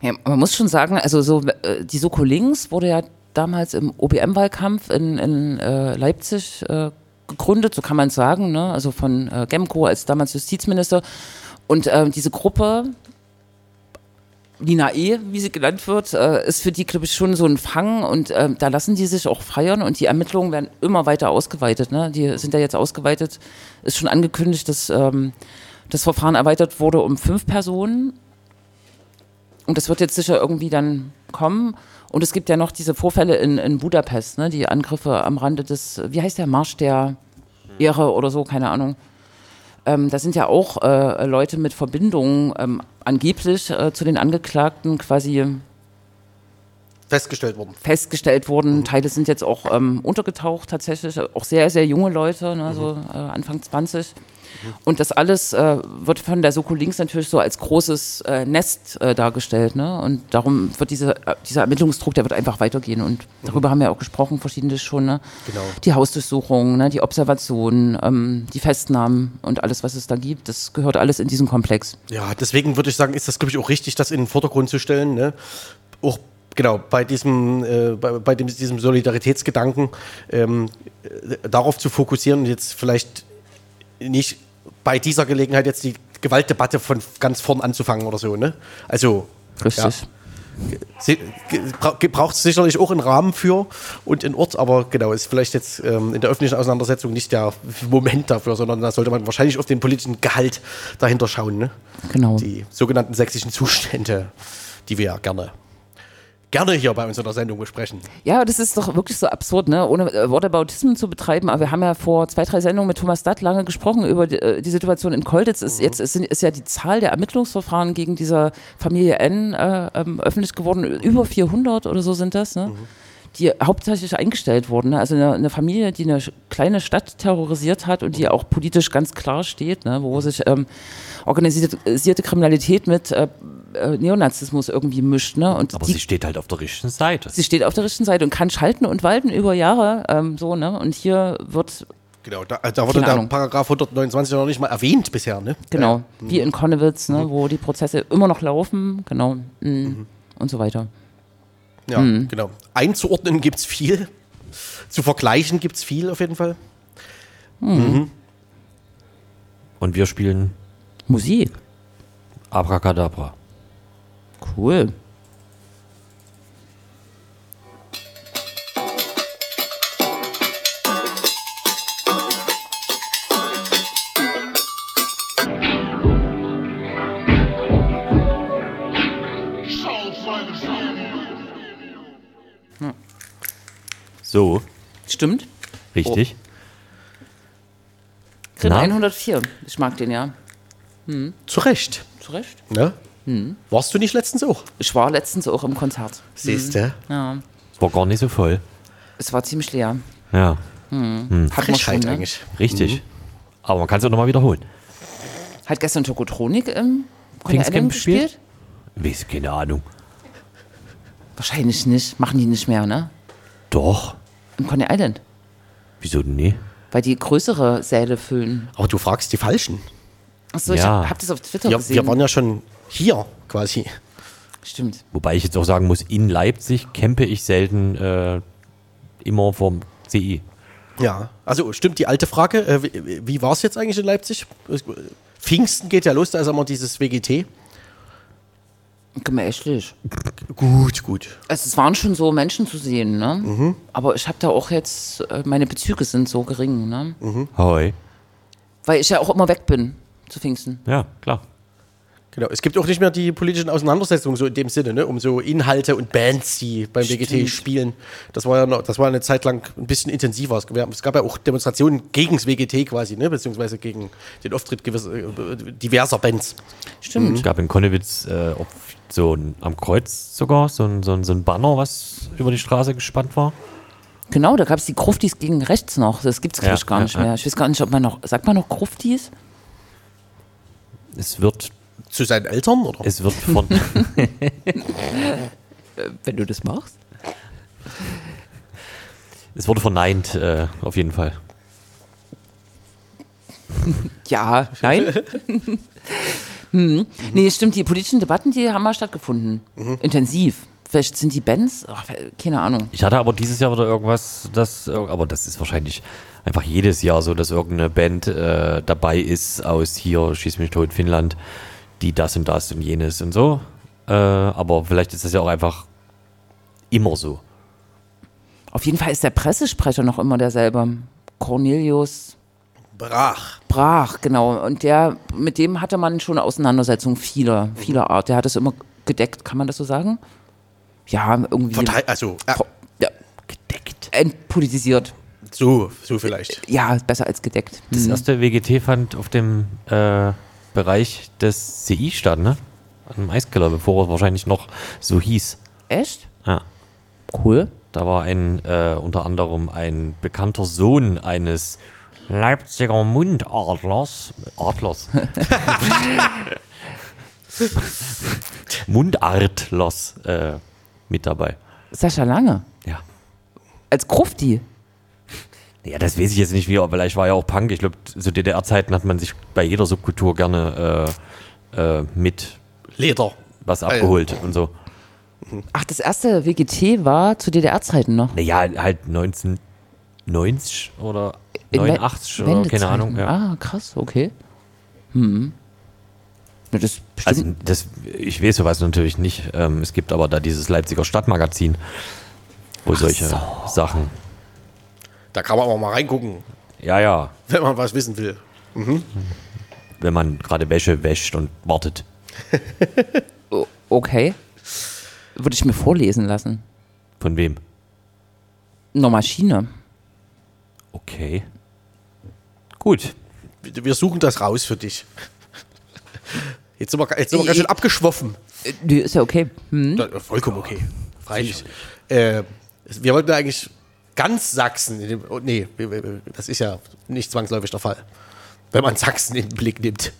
[SPEAKER 2] Ja, man muss schon sagen, also so äh, die Soko Links wurde ja damals im OBM-Wahlkampf in, in äh, Leipzig äh, gegründet, so kann man es sagen, ne? also von äh, Gemko als damals Justizminister. Und äh, diese Gruppe, Lina E., wie sie genannt wird, äh, ist für die, glaube ich, schon so ein Fang und äh, da lassen die sich auch feiern und die Ermittlungen werden immer weiter ausgeweitet. Ne? Die sind ja jetzt ausgeweitet, ist schon angekündigt, dass ähm, das Verfahren erweitert wurde um fünf Personen und das wird jetzt sicher irgendwie dann kommen. Und es gibt ja noch diese Vorfälle in, in Budapest, ne? die Angriffe am Rande des, wie heißt der Marsch der Ehre oder so, keine Ahnung. Ähm, da sind ja auch äh, Leute mit Verbindungen ähm, angeblich äh, zu den Angeklagten quasi
[SPEAKER 1] Festgestellt worden.
[SPEAKER 2] festgestellt worden. Teile sind jetzt auch ähm, untergetaucht tatsächlich, auch sehr, sehr junge Leute, ne, so äh, Anfang 20. Und das alles äh, wird von der Soko Links natürlich so als großes äh, Nest äh, dargestellt. Ne? Und darum wird diese, äh, dieser Ermittlungsdruck, der wird einfach weitergehen. Und darüber haben wir auch gesprochen, verschiedene schon. Ne?
[SPEAKER 1] Genau.
[SPEAKER 2] Die Hausdurchsuchungen, ne? die Observationen, ähm, die Festnahmen und alles, was es da gibt, das gehört alles in diesen Komplex.
[SPEAKER 1] Ja, deswegen würde ich sagen, ist das, glaube ich, auch richtig, das in den Vordergrund zu stellen. Ne? Auch genau bei diesem, äh, bei, bei dem, diesem Solidaritätsgedanken ähm, äh, darauf zu fokussieren und jetzt vielleicht nicht bei dieser Gelegenheit jetzt die Gewaltdebatte von ganz vorn anzufangen oder so. Ne? Also
[SPEAKER 2] Richtig.
[SPEAKER 1] Bra- braucht es sicherlich auch einen Rahmen für und einen Ort, aber genau, ist vielleicht jetzt ähm, in der öffentlichen Auseinandersetzung nicht der Moment dafür, sondern da sollte man wahrscheinlich auf den politischen Gehalt dahinter schauen. Ne?
[SPEAKER 2] Genau.
[SPEAKER 1] Die sogenannten sächsischen Zustände, die wir ja gerne, gerne hier bei uns in der Sendung besprechen.
[SPEAKER 2] Ja, das ist doch wirklich so absurd, ne? ohne Whataboutism zu betreiben. Aber wir haben ja vor zwei, drei Sendungen mit Thomas Datt lange gesprochen über die, äh, die Situation in Kolditz. Ist, Jetzt ist, ist ja die Zahl der Ermittlungsverfahren gegen diese Familie N äh, ähm, öffentlich geworden. Über 400 oder so sind das, ne? die hauptsächlich eingestellt wurden. Ne? Also eine, eine Familie, die eine kleine Stadt terrorisiert hat und die auch politisch ganz klar steht, ne? wo sich ähm, organisierte Kriminalität mit äh, äh, Neonazismus irgendwie mischt. Ne? Und
[SPEAKER 3] Aber
[SPEAKER 2] die,
[SPEAKER 3] sie steht halt auf der richtigen Seite.
[SPEAKER 2] Sie steht auf der richtigen Seite und kann schalten und walten über Jahre. Ähm, so, ne? Und hier wird,
[SPEAKER 1] Genau, da, da wurde der. Paragraph 129 noch nicht mal erwähnt bisher. Ne?
[SPEAKER 2] genau, wie in Konnewitz, ne? wo die Prozesse immer noch laufen, genau. Mm, Und so weiter.
[SPEAKER 1] Ja, genau. Einzuordnen gibt es viel. Zu vergleichen gibt es viel auf jeden Fall.
[SPEAKER 3] Und wir spielen
[SPEAKER 2] Musik.
[SPEAKER 3] Abracadabra.
[SPEAKER 2] Cool.
[SPEAKER 3] So,
[SPEAKER 2] Stimmt.
[SPEAKER 3] richtig.
[SPEAKER 2] Grimm
[SPEAKER 3] Na?
[SPEAKER 2] 104. Ich mag den ja.
[SPEAKER 1] Zu Recht.
[SPEAKER 2] Zu Recht.
[SPEAKER 1] Ne? Warst du nicht letztens auch?
[SPEAKER 2] Ich war letztens auch im Konzert.
[SPEAKER 1] Siehst du?
[SPEAKER 2] Ja.
[SPEAKER 3] Es war gar nicht so voll.
[SPEAKER 2] Es war ziemlich leer.
[SPEAKER 3] Ja,
[SPEAKER 2] Hat man schon, ne?
[SPEAKER 1] eigentlich.
[SPEAKER 3] richtig. Aber man kann es auch nochmal wiederholen.
[SPEAKER 2] Hat gestern Tokotronik im Island
[SPEAKER 3] gespielt? Weiß, keine Ahnung.
[SPEAKER 2] Wahrscheinlich nicht. Machen die nicht mehr, ne?
[SPEAKER 3] Doch.
[SPEAKER 2] Im Coney Island.
[SPEAKER 3] Wieso denn nie?
[SPEAKER 2] Weil die größere Säle füllen.
[SPEAKER 1] Aber du fragst die Falschen.
[SPEAKER 2] Achso, ich
[SPEAKER 3] Ja.
[SPEAKER 2] hab, hab das auf Twitter
[SPEAKER 1] Wir,
[SPEAKER 2] gesehen.
[SPEAKER 1] wir waren ja schon hier quasi.
[SPEAKER 2] Stimmt.
[SPEAKER 3] Wobei ich jetzt auch sagen muss, in Leipzig campe ich selten äh, immer vom CI.
[SPEAKER 1] Ja, also stimmt die alte Frage. Äh, wie wie war es jetzt eigentlich in Leipzig? Pfingsten geht ja los, da ist immer dieses WGT.
[SPEAKER 2] Gemächlich.
[SPEAKER 1] Gut, gut.
[SPEAKER 2] Also es waren schon so Menschen zu sehen, ne?
[SPEAKER 1] Mhm.
[SPEAKER 2] Aber ich habe da auch jetzt, äh, meine Bezüge sind so gering, ne?
[SPEAKER 1] Mhm.
[SPEAKER 3] Hoi.
[SPEAKER 2] Weil ich ja auch immer weg bin zu Pfingsten.
[SPEAKER 3] Ja, klar.
[SPEAKER 1] Genau. Es gibt auch nicht mehr die politischen Auseinandersetzungen so in dem Sinne, ne? um so Inhalte und Bands, die beim WGT
[SPEAKER 2] Stimmt.
[SPEAKER 1] spielen. Das war ja noch, das war eine Zeit lang ein bisschen intensiver. Es gab, es gab ja auch Demonstrationen gegen das WGT quasi, ne? beziehungsweise gegen den Auftritt gewisser, äh, diverser Bands.
[SPEAKER 2] Stimmt.
[SPEAKER 3] Es gab in Konnewitz äh, so ein, am Kreuz sogar so ein, so, ein, so ein Banner, was über die Straße gespannt war.
[SPEAKER 2] Genau, da gab es die Gruftis gegen rechts noch. Das gibt es, glaube
[SPEAKER 3] Ja,
[SPEAKER 2] ich, gar
[SPEAKER 3] ja,
[SPEAKER 2] nicht
[SPEAKER 3] ja.
[SPEAKER 2] mehr. Ich weiß gar nicht, ob man noch, sagt man noch Gruftis?
[SPEAKER 3] Es wird,
[SPEAKER 1] Zu seinen Eltern, oder?
[SPEAKER 3] es wird von,
[SPEAKER 2] Wenn du das machst.
[SPEAKER 3] es wurde verneint, äh, auf jeden Fall.
[SPEAKER 2] Ja, nein. hm. Nee, stimmt, die politischen Debatten, die haben mal stattgefunden. Intensiv. Vielleicht sind die Bands, ach, keine Ahnung.
[SPEAKER 3] Ich hatte aber dieses Jahr wieder irgendwas, das, aber das ist wahrscheinlich einfach jedes Jahr so, dass irgendeine Band äh, dabei ist aus hier, Schieß mich tot, Finnland, die das und das und jenes und so. Äh, aber vielleicht ist das ja auch einfach immer so.
[SPEAKER 2] Auf jeden Fall ist der Pressesprecher noch immer derselbe. Cornelius
[SPEAKER 1] Brach.
[SPEAKER 2] Brach, genau. Und der, mit dem hatte man schon Auseinandersetzungen vieler, vieler Art. Der hat es immer gedeckt, kann man das so sagen? Ja, irgendwie.
[SPEAKER 1] Vertei also, äh,
[SPEAKER 2] ja, gedeckt. Entpolitisiert.
[SPEAKER 1] so, so vielleicht.
[SPEAKER 2] Ja, besser als gedeckt.
[SPEAKER 3] Das
[SPEAKER 2] Hm.
[SPEAKER 3] erste WGT fand auf dem äh, Bereich des CI statt, ne? An dem Eiskiller, bevor er wahrscheinlich noch so hieß.
[SPEAKER 2] Echt?
[SPEAKER 3] Ja.
[SPEAKER 2] Cool.
[SPEAKER 3] Da war ein, äh, unter anderem ein bekannter Sohn eines Leipziger Mundadlers. Adlers. Mundartlers äh, mit dabei.
[SPEAKER 2] Sascha Lange.
[SPEAKER 3] Ja.
[SPEAKER 2] Als Grufti.
[SPEAKER 3] Ja, das weiß ich jetzt nicht, wie, aber vielleicht war ja auch Punk. Ich glaube, zu DDR-Zeiten hat man sich bei jeder Subkultur gerne äh, äh, mit
[SPEAKER 1] Leder.
[SPEAKER 3] was abgeholt und so.
[SPEAKER 2] Ach, das erste WGT war zu DDR-Zeiten noch.
[SPEAKER 3] Naja, halt 1990 oder
[SPEAKER 2] In We-
[SPEAKER 3] 89 oder keine. Ahnung. Ja.
[SPEAKER 2] Ah, krass, okay. Hm. Das.
[SPEAKER 3] Also das, ich weiß sowas natürlich nicht. Ähm, es gibt aber da dieses Leipziger Stadtmagazin, wo solche Sachen.
[SPEAKER 1] Da kann man aber mal reingucken,
[SPEAKER 3] Ja, ja.
[SPEAKER 1] wenn man was wissen will.
[SPEAKER 3] Wenn man gerade Wäsche wäscht und wartet.
[SPEAKER 2] okay. Würde ich mir vorlesen lassen.
[SPEAKER 3] Von wem?
[SPEAKER 2] Eine Maschine.
[SPEAKER 3] Okay. Gut.
[SPEAKER 1] Wir suchen das raus für dich. Jetzt sind wir, jetzt sind wir ganz schön abgeschwoffen.
[SPEAKER 2] Äh, ist ja okay. Hm.
[SPEAKER 1] Vollkommen okay. Freilich. Äh, wir wollten eigentlich ganz Sachsen, oh, nee, das ist ja nicht zwangsläufig der Fall. Wenn man Sachsen in den Blick nimmt.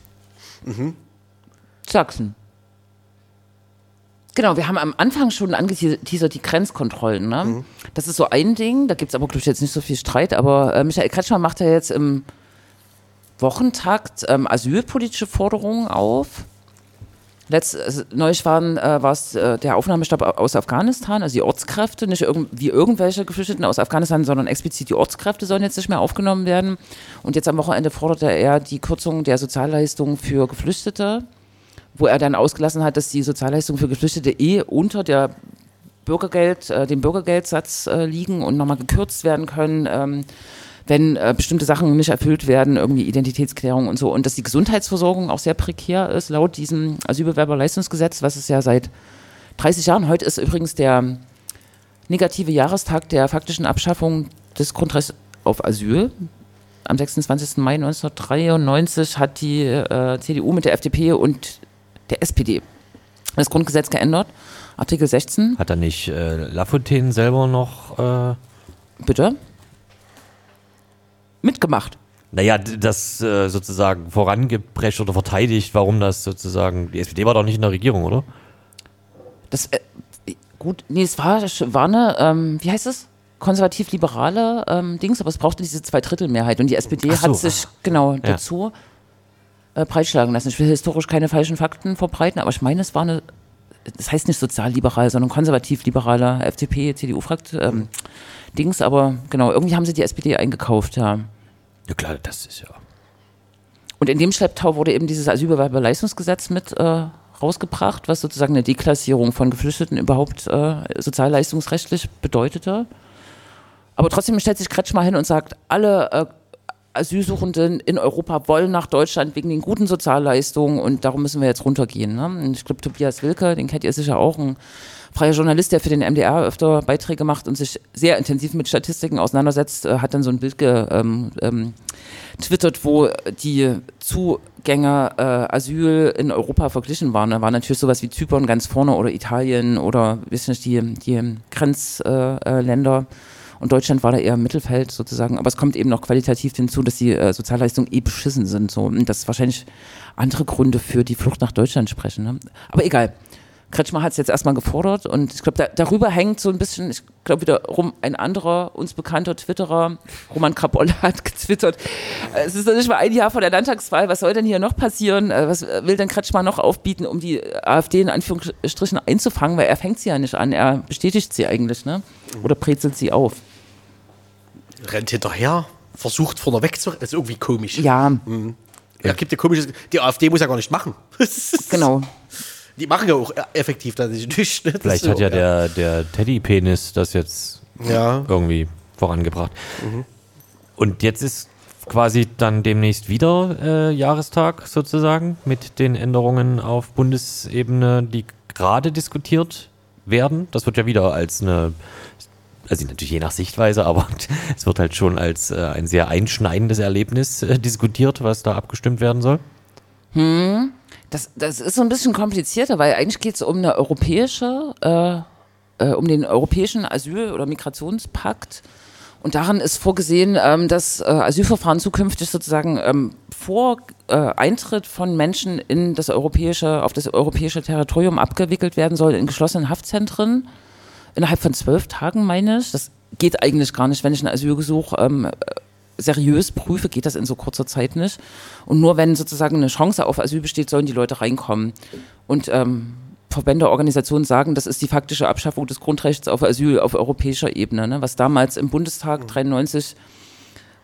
[SPEAKER 2] Sachsen. Genau, wir haben am Anfang schon angeteasert die Grenzkontrollen. Ne? Das ist so ein Ding, da gibt es aber, glaube ich, jetzt nicht so viel Streit, aber äh, Michael Kretschmer macht ja jetzt im Wochentakt ähm, asylpolitische Forderungen auf. Letzt, äh, neulich waren, äh, war es äh, der Aufnahmestab aus Afghanistan, also die Ortskräfte, nicht wie irgendwelche Geflüchteten aus Afghanistan, sondern explizit die Ortskräfte sollen jetzt nicht mehr aufgenommen werden. Und jetzt am Wochenende forderte er die Kürzung der Sozialleistungen für Geflüchtete wo er dann ausgelassen hat, dass die Sozialleistungen für Geflüchtete eh unter der Bürgergeld, äh, dem Bürgergeldsatz äh, liegen und nochmal gekürzt werden können, ähm, wenn äh, bestimmte Sachen nicht erfüllt werden, irgendwie Identitätsklärung und so. Und dass die Gesundheitsversorgung auch sehr prekär ist, laut diesem Asylbewerberleistungsgesetz, was es ja seit 30 Jahren, heute ist übrigens der negative Jahrestag der faktischen Abschaffung des Grundrechts auf Asyl. Am 26. Mai 1993 hat die äh, CDU mit der FDP und der SPD das Grundgesetz geändert. Artikel 16,
[SPEAKER 3] Hat er nicht äh, Lafontaine selber noch. Äh,
[SPEAKER 2] bitte. Mitgemacht.
[SPEAKER 3] naja, das äh, sozusagen vorangeprescht oder verteidigt, warum das sozusagen. Die SPD war doch nicht in der Regierung, oder?
[SPEAKER 2] Das, äh, gut, nee, es war, war eine, ähm, wie heißt es? Konservativ-liberale ähm, Dings, aber es brauchte diese Zweidrittelmehrheit und die SPD
[SPEAKER 3] so.
[SPEAKER 2] hat sich genau dazu äh, breitschlagen lassen. Ich will historisch keine falschen Fakten verbreiten, aber ich meine, es war eine, das heißt nicht sozialliberal, sondern konservativ-liberale FDP, CDU-Frakt ähm, Dings, aber genau, irgendwie haben sie die SPD eingekauft, ja.
[SPEAKER 3] Ja, klar, das ist ja.
[SPEAKER 2] Und in dem Schlepptau wurde eben dieses Asylbewerberleistungsgesetz mit äh, rausgebracht, was sozusagen eine Deklassierung von Geflüchteten überhaupt äh, sozialleistungsrechtlich bedeutete. Aber trotzdem stellt sich Kretschmer hin und sagt, alle, äh, Asylsuchenden in Europa wollen nach Deutschland wegen den guten Sozialleistungen und darum müssen wir jetzt runtergehen. Ne? Ich glaube, Tobias Wilke, den kennt ihr sicher auch, ein freier Journalist, der für den MDR öfter Beiträge macht und sich sehr intensiv mit Statistiken auseinandersetzt, äh, hat dann so ein Bild getwittert, ähm, ähm, wo die Zugänge äh, Asyl in Europa verglichen waren. Da war natürlich sowas wie Zypern ganz vorne oder Italien oder wissen nicht, die, die Grenzländer. Äh, und Deutschland war da eher im Mittelfeld sozusagen. Aber es kommt eben noch qualitativ hinzu, dass die äh, Sozialleistungen eh beschissen sind. So. Und das wahrscheinlich andere Gründe für die Flucht nach Deutschland sprechen. Ne? Aber egal. Kretschmer hat es jetzt erstmal gefordert und ich glaube, da, darüber hängt so ein bisschen, ich glaube wiederum ein anderer uns bekannter Twitterer, Roman Krabolle hat getwittert, äh, es ist noch nicht mal ein Jahr vor der Landtagswahl, was soll denn hier noch passieren, äh, was will denn Kretschmer noch aufbieten, um die AfD in Anführungsstrichen einzufangen, weil er fängt sie ja nicht an, er bestätigt sie eigentlich, ne? oder brezelt sie auf.
[SPEAKER 1] Rennt hinterher, versucht vorne wegzurennen, das ist irgendwie komisch.
[SPEAKER 2] Ja.
[SPEAKER 1] Mhm. Er gibt ja komisches, die AfD muss ja gar nicht machen.
[SPEAKER 2] genau.
[SPEAKER 1] Die machen ja auch effektiv dann nicht. Ne?
[SPEAKER 3] Vielleicht hat ja, der, der Teddy-Penis das jetzt
[SPEAKER 1] ja.
[SPEAKER 3] irgendwie vorangebracht. Mhm. Und jetzt ist quasi dann demnächst wieder äh, Jahrestag sozusagen mit den Änderungen auf Bundesebene, die gerade diskutiert werden. Das wird ja wieder als eine, also natürlich je nach Sichtweise, aber es wird halt schon als äh, ein sehr einschneidendes Erlebnis äh, diskutiert, was da abgestimmt werden soll.
[SPEAKER 2] Hm. Das, das ist so ein bisschen komplizierter, weil eigentlich geht es um eine europäische, äh, äh, um den europäischen Asyl- oder Migrationspakt. Und darin ist vorgesehen, ähm, dass äh, Asylverfahren zukünftig sozusagen ähm, vor äh, Eintritt von Menschen in das europäische, auf das europäische Territorium abgewickelt werden soll in geschlossenen Haftzentren. Innerhalb von zwölf Tagen, meine ich. Das geht eigentlich gar nicht, wenn ich ein Asylgesuch ähm, seriös prüfe, geht das in so kurzer Zeit nicht. Und nur wenn sozusagen eine Chance auf Asyl besteht, sollen die Leute reinkommen. Und ähm, Verbände, Organisationen sagen, das ist die faktische Abschaffung des Grundrechts auf Asyl auf europäischer Ebene. Ne? Was damals im Bundestag 93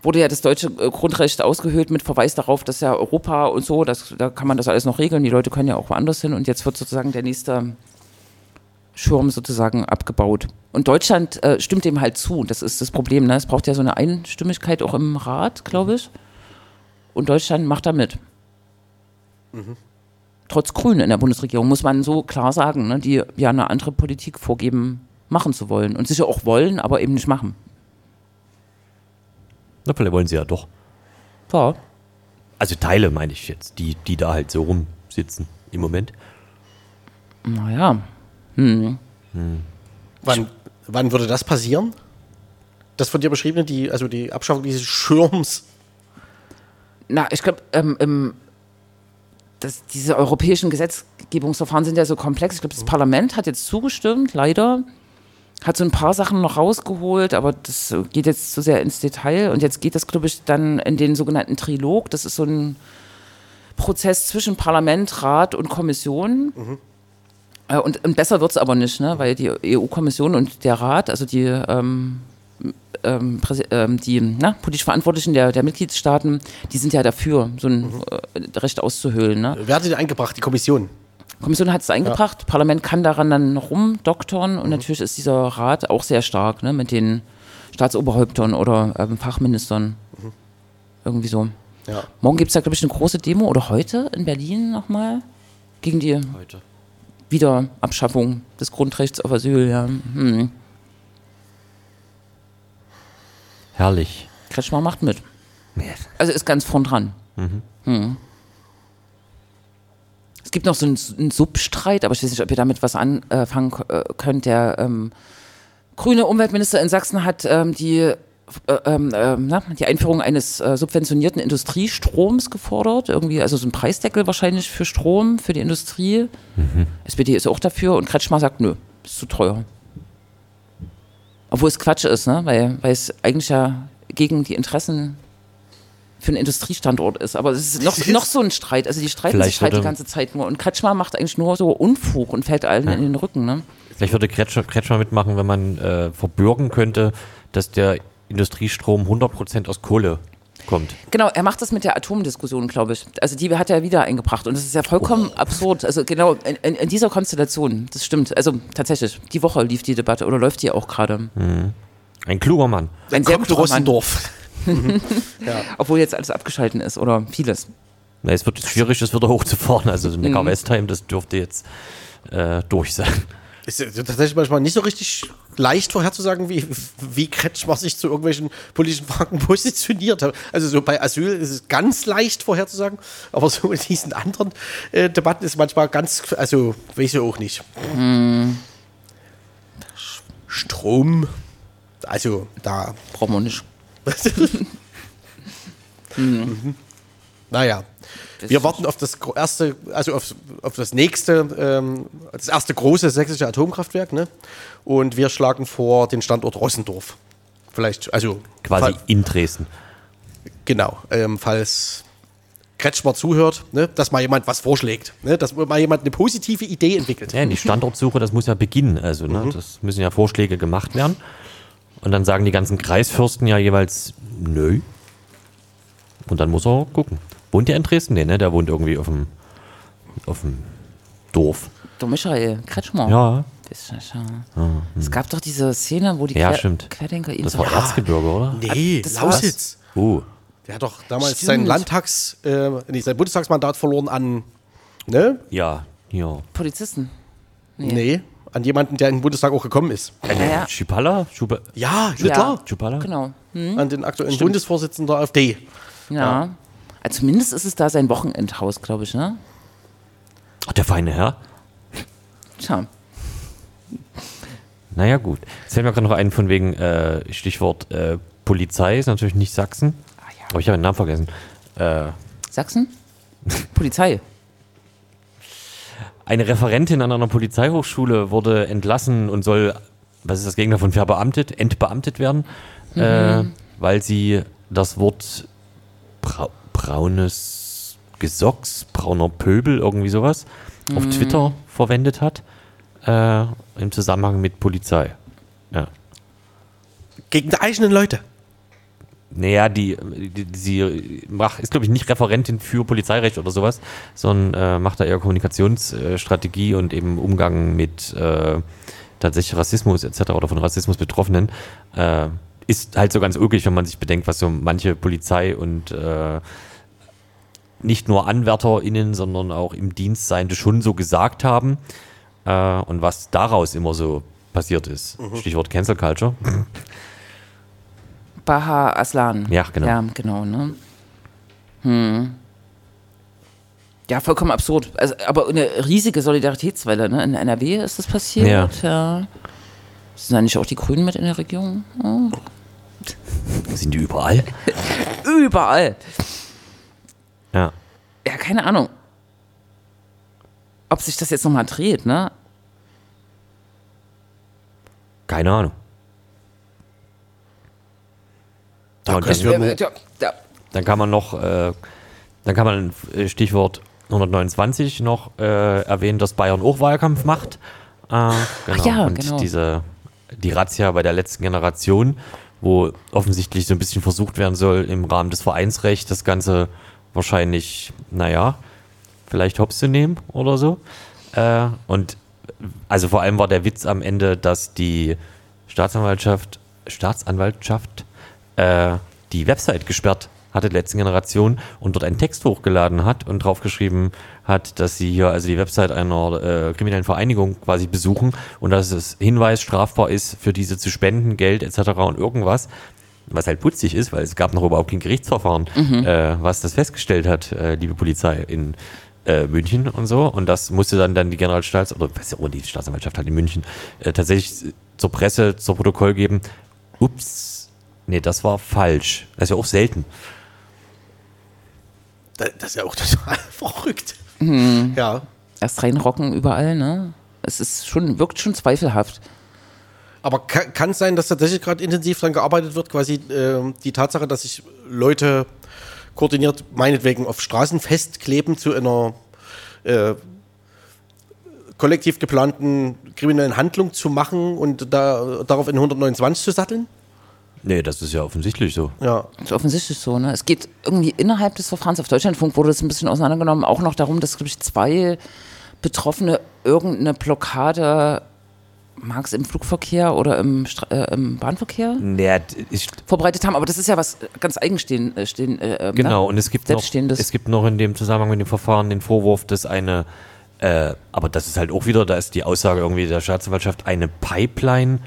[SPEAKER 2] wurde ja das deutsche äh, Grundrecht ausgehöhlt mit Verweis darauf, dass ja Europa und so, das, da kann man das alles noch regeln. Die Leute können ja auch woanders hin. Und jetzt wird sozusagen der nächste Schirm sozusagen abgebaut. Und Deutschland äh, stimmt dem halt zu. Das ist das Problem. Ne? Es braucht ja so eine Einstimmigkeit auch im Rat, glaube ich. Und Deutschland macht da mit. Mhm. Trotz Grünen in der Bundesregierung, muss man so klar sagen, ne? die ja eine andere Politik vorgeben, machen zu wollen. Und sicher auch wollen, aber eben nicht machen.
[SPEAKER 3] Na, vielleicht wollen sie ja doch.
[SPEAKER 2] Ja.
[SPEAKER 3] Also Teile meine ich jetzt, die, die da halt so rumsitzen im Moment.
[SPEAKER 2] Naja, hm.
[SPEAKER 1] Hm. Wann, wann würde das passieren? Das von dir beschriebene, die, also die Abschaffung dieses Schirms?
[SPEAKER 2] Na, ich glaube, ähm, diese europäischen Gesetzgebungsverfahren sind ja so komplex. Ich glaube, das Parlament hat jetzt zugestimmt, leider. Hat so ein paar Sachen noch rausgeholt, aber das geht jetzt zu sehr ins Detail. Und jetzt geht das, glaube ich, dann in den sogenannten Trilog. Das ist so ein Prozess zwischen Parlament, Rat und Kommission. Mhm. Äh, und, und, besser wird es aber nicht, ne? weil die EU-Kommission und der Rat, also die, ähm, ähm, ähm, die na, politisch Verantwortlichen der, der Mitgliedstaaten, die sind ja dafür, so ein mhm. äh, Recht auszuhöhlen. Ne?
[SPEAKER 1] Wer hat sie denn eingebracht? Die Kommission?
[SPEAKER 2] Die Kommission hat es eingebracht, ja. Parlament kann daran dann rumdoktern und mhm. natürlich ist dieser Rat auch sehr stark ne? mit den Staatsoberhäuptern oder ähm, Fachministern. Mhm. Irgendwie so. Ja. Morgen gibt es da, glaube ich, eine große Demo oder heute in Berlin nochmal gegen die. Heute Wiederabschaffung des Grundrechts auf Asyl. Ja. Hm.
[SPEAKER 3] Herrlich.
[SPEAKER 2] Kretschmer macht mit. Also ist ganz vorn dran. Mhm. Hm. Es gibt noch so einen, einen, Substreit, aber ich weiß nicht, ob ihr damit was anfangen äh, könnt. Der ähm, grüne Umweltminister in Sachsen hat ähm, die äh, ähm, äh, na, die Einführung eines äh, subventionierten Industriestroms gefordert. Irgendwie, also so ein Preisdeckel wahrscheinlich für Strom, für die Industrie. Mhm. SPD ist auch dafür und Kretschmer sagt, nö, ist zu teuer. Obwohl es Quatsch ist, ne? weil, weil es eigentlich ja gegen die Interessen für einen Industriestandort ist. Aber es ist noch, noch so ein Streit. Also die streiten Vielleicht sich halt die ganze Zeit nur. Und Kretschmer macht eigentlich nur so Unfug und fällt allen ja. in den Rücken. Ne?
[SPEAKER 3] Vielleicht würde Kretschmer, Kretschmer mitmachen, wenn man äh, verbürgen könnte, dass der Industriestrom 100% aus Kohle kommt.
[SPEAKER 2] Genau, er macht das mit der Atomdiskussion, glaube ich. Also die hat er wieder eingebracht und das ist ja vollkommen oh. absurd. Also genau in, in, dieser Konstellation, das stimmt. Also tatsächlich, die Woche lief die Debatte oder läuft die auch gerade. Mhm.
[SPEAKER 3] Ein kluger Mann.
[SPEAKER 2] Ein sehr kluger Mann. Obwohl jetzt alles abgeschalten ist oder vieles.
[SPEAKER 3] Na, es wird schwierig, das wieder hochzufahren. Also
[SPEAKER 2] Mhm.
[SPEAKER 3] Neckar-Westheim, das dürfte jetzt äh, durch sein.
[SPEAKER 1] Ist ja tatsächlich manchmal nicht so richtig leicht vorherzusagen, wie, wie Kretschmer sich zu irgendwelchen politischen Fragen positioniert. Also so bei Asyl ist es ganz leicht vorherzusagen, aber so in diesen anderen äh, Debatten ist manchmal ganz, also weiß ich auch nicht. Strom, also da,
[SPEAKER 2] Brauchen wir nicht.
[SPEAKER 1] naja. Wir warten auf das erste, also auf, auf das nächste, ähm, das erste große sächsische Atomkraftwerk, ne? Und wir schlagen vor den Standort Rossendorf. Vielleicht, also
[SPEAKER 3] Quasi in Dresden.
[SPEAKER 1] Genau, ähm, falls Kretschmer zuhört, ne, dass mal jemand was vorschlägt, ne, dass mal jemand eine positive Idee entwickelt.
[SPEAKER 3] Ja, die Standortsuche, das muss ja beginnen. Also, ne,
[SPEAKER 1] Mhm.
[SPEAKER 3] das müssen ja Vorschläge gemacht werden. Und dann sagen die ganzen Kreisfürsten ja jeweils, nö. Und dann muss er gucken. Wohnt der in Dresden? Nee, ne? Der wohnt irgendwie auf dem, auf dem Dorf.
[SPEAKER 2] Der Michael Kretschmer.
[SPEAKER 3] Ja,
[SPEAKER 2] Das ist ja schon- Es gab doch diese Szene, wo die
[SPEAKER 3] Ja,
[SPEAKER 2] Quer
[SPEAKER 3] stimmt.
[SPEAKER 2] Querdenker ihn
[SPEAKER 3] das war
[SPEAKER 2] so-
[SPEAKER 3] Erzgebirge, oder?
[SPEAKER 1] Nee,
[SPEAKER 2] Das
[SPEAKER 1] Lausitz.
[SPEAKER 3] Oh,
[SPEAKER 1] Der hat doch damals
[SPEAKER 2] Stimmt.
[SPEAKER 1] sein Landtags, äh, nee, sein Bundestagsmandat verloren an, ne?
[SPEAKER 3] ja, ja.
[SPEAKER 2] Polizisten.
[SPEAKER 1] Nee. an jemanden, der in den Bundestag auch gekommen ist.
[SPEAKER 2] Ja, ja.
[SPEAKER 3] Schipala?
[SPEAKER 1] Ja, ja,
[SPEAKER 2] Ja.
[SPEAKER 1] klar.
[SPEAKER 3] Schupala?
[SPEAKER 2] Genau.
[SPEAKER 1] An den aktuellen Bundesvorsitzenden der AfD.
[SPEAKER 2] Ja. Also zumindest ist es da sein Wochenendhaus, glaube ich, ne?
[SPEAKER 3] Ach, der feine Herr.
[SPEAKER 2] Tja.
[SPEAKER 3] Naja, gut. Jetzt fällt mir gerade noch ein von wegen äh, Stichwort äh, Polizei, ist natürlich nicht Sachsen.
[SPEAKER 2] Ah, ja.
[SPEAKER 3] Aber ich habe den Namen vergessen. Äh,
[SPEAKER 2] Sachsen? Polizei.
[SPEAKER 3] eine Referentin an einer Polizeihochschule wurde entlassen und soll, was ist das Gegenteil von verbeamtet, entbeamtet werden, äh, weil sie das Wort braunes Gesocks, brauner Pöbel, irgendwie sowas, auf Twitter verwendet hat, äh, im Zusammenhang mit Polizei. Ja.
[SPEAKER 1] Gegen die eigenen Leute.
[SPEAKER 3] Naja, die, die, die sie macht, ist, glaube ich, nicht Referentin für Polizeirecht oder sowas, sondern äh, macht da eher Kommunikationsstrategie und eben Umgang mit äh, tatsächlich Rassismus etc. oder von Rassismus Betroffenen. Äh, ist halt so ganz ulkig, wenn man sich bedenkt, was so manche Polizei und äh, nicht nur AnwärterInnen, sondern auch im Dienst Seiende schon so gesagt haben äh, und was daraus immer so passiert ist. Stichwort Cancel Culture.
[SPEAKER 2] Baha Aslan.
[SPEAKER 3] Ja, genau.
[SPEAKER 2] Ja, genau, ne? Hm. Ja, vollkommen absurd. Also, aber eine riesige Solidaritätswelle, ne? In NRW ist das passiert. Ja. Sind da nicht auch die Grünen mit in der Regierung? Oh.
[SPEAKER 3] Sind die überall?
[SPEAKER 2] Überall.
[SPEAKER 3] Ja.
[SPEAKER 2] Ja, keine Ahnung. Ob sich das jetzt nochmal dreht, ne?
[SPEAKER 3] Keine Ahnung.
[SPEAKER 1] Könnten
[SPEAKER 3] dann,
[SPEAKER 2] ja.
[SPEAKER 3] dann kann man noch, äh, dann kann man äh, Stichwort 129 noch äh, erwähnen, dass Bayern auch Wahlkampf macht. Äh, genau.
[SPEAKER 2] ja,
[SPEAKER 3] und
[SPEAKER 2] genau.
[SPEAKER 3] diese die Razzia bei der letzten Generation, wo offensichtlich so ein bisschen versucht werden soll, im Rahmen des Vereinsrechts das Ganze wahrscheinlich, naja, vielleicht hops zu nehmen oder so. Äh, und also vor allem war der Witz am Ende, dass die Staatsanwaltschaft, Staatsanwaltschaft äh, die Website gesperrt hatte, der letzten Generation, und dort einen Text hochgeladen hat und draufgeschrieben hat, dass sie hier also die Website einer äh, kriminellen Vereinigung quasi besuchen und dass es Hinweis strafbar ist, für diese zu spenden, Geld etc. und irgendwas. Was halt putzig ist, weil es gab noch überhaupt kein Gerichtsverfahren, äh, was das festgestellt hat, äh, liebe Polizei in äh, München und so. Und das musste dann, dann die Generalstaats- oder was ja, oh, die Staatsanwaltschaft halt in München äh, tatsächlich zur Presse, zur Protokoll geben. Ups, nee, das war falsch. Das ist ja auch selten.
[SPEAKER 1] Da- Das ist ja auch total verrückt.
[SPEAKER 2] Mhm.
[SPEAKER 1] Ja.
[SPEAKER 2] Erst reinrocken überall, ne? Es ist schon, wirkt schon zweifelhaft.
[SPEAKER 1] Aber kann, es sein, dass tatsächlich gerade intensiv daran gearbeitet wird, quasi äh, die Tatsache, dass sich Leute koordiniert, meinetwegen auf Straßen festkleben zu einer äh, kollektiv geplanten kriminellen Handlung zu machen und da, darauf in 129 zu satteln?
[SPEAKER 3] Nee, das ist ja offensichtlich so.
[SPEAKER 1] Ja.
[SPEAKER 2] Ist offensichtlich so, ne? Es geht irgendwie innerhalb des Verfahrens auf Deutschlandfunk wurde es ein bisschen auseinandergenommen, auch noch darum, dass, glaube ich, zwei Betroffene irgendeine Blockade mag es im Flugverkehr oder im, Stra äh, im Bahnverkehr
[SPEAKER 3] Ja,
[SPEAKER 2] verbreitet haben. Aber das ist ja was ganz eigenstehen, äh, stehen, äh,
[SPEAKER 3] genau,
[SPEAKER 2] ne?
[SPEAKER 3] und es gibt, noch, es gibt noch in dem Zusammenhang mit dem Verfahren den Vorwurf, dass eine, äh, aber das ist halt auch wieder, da ist die Aussage irgendwie der Staatsanwaltschaft, eine Pipeline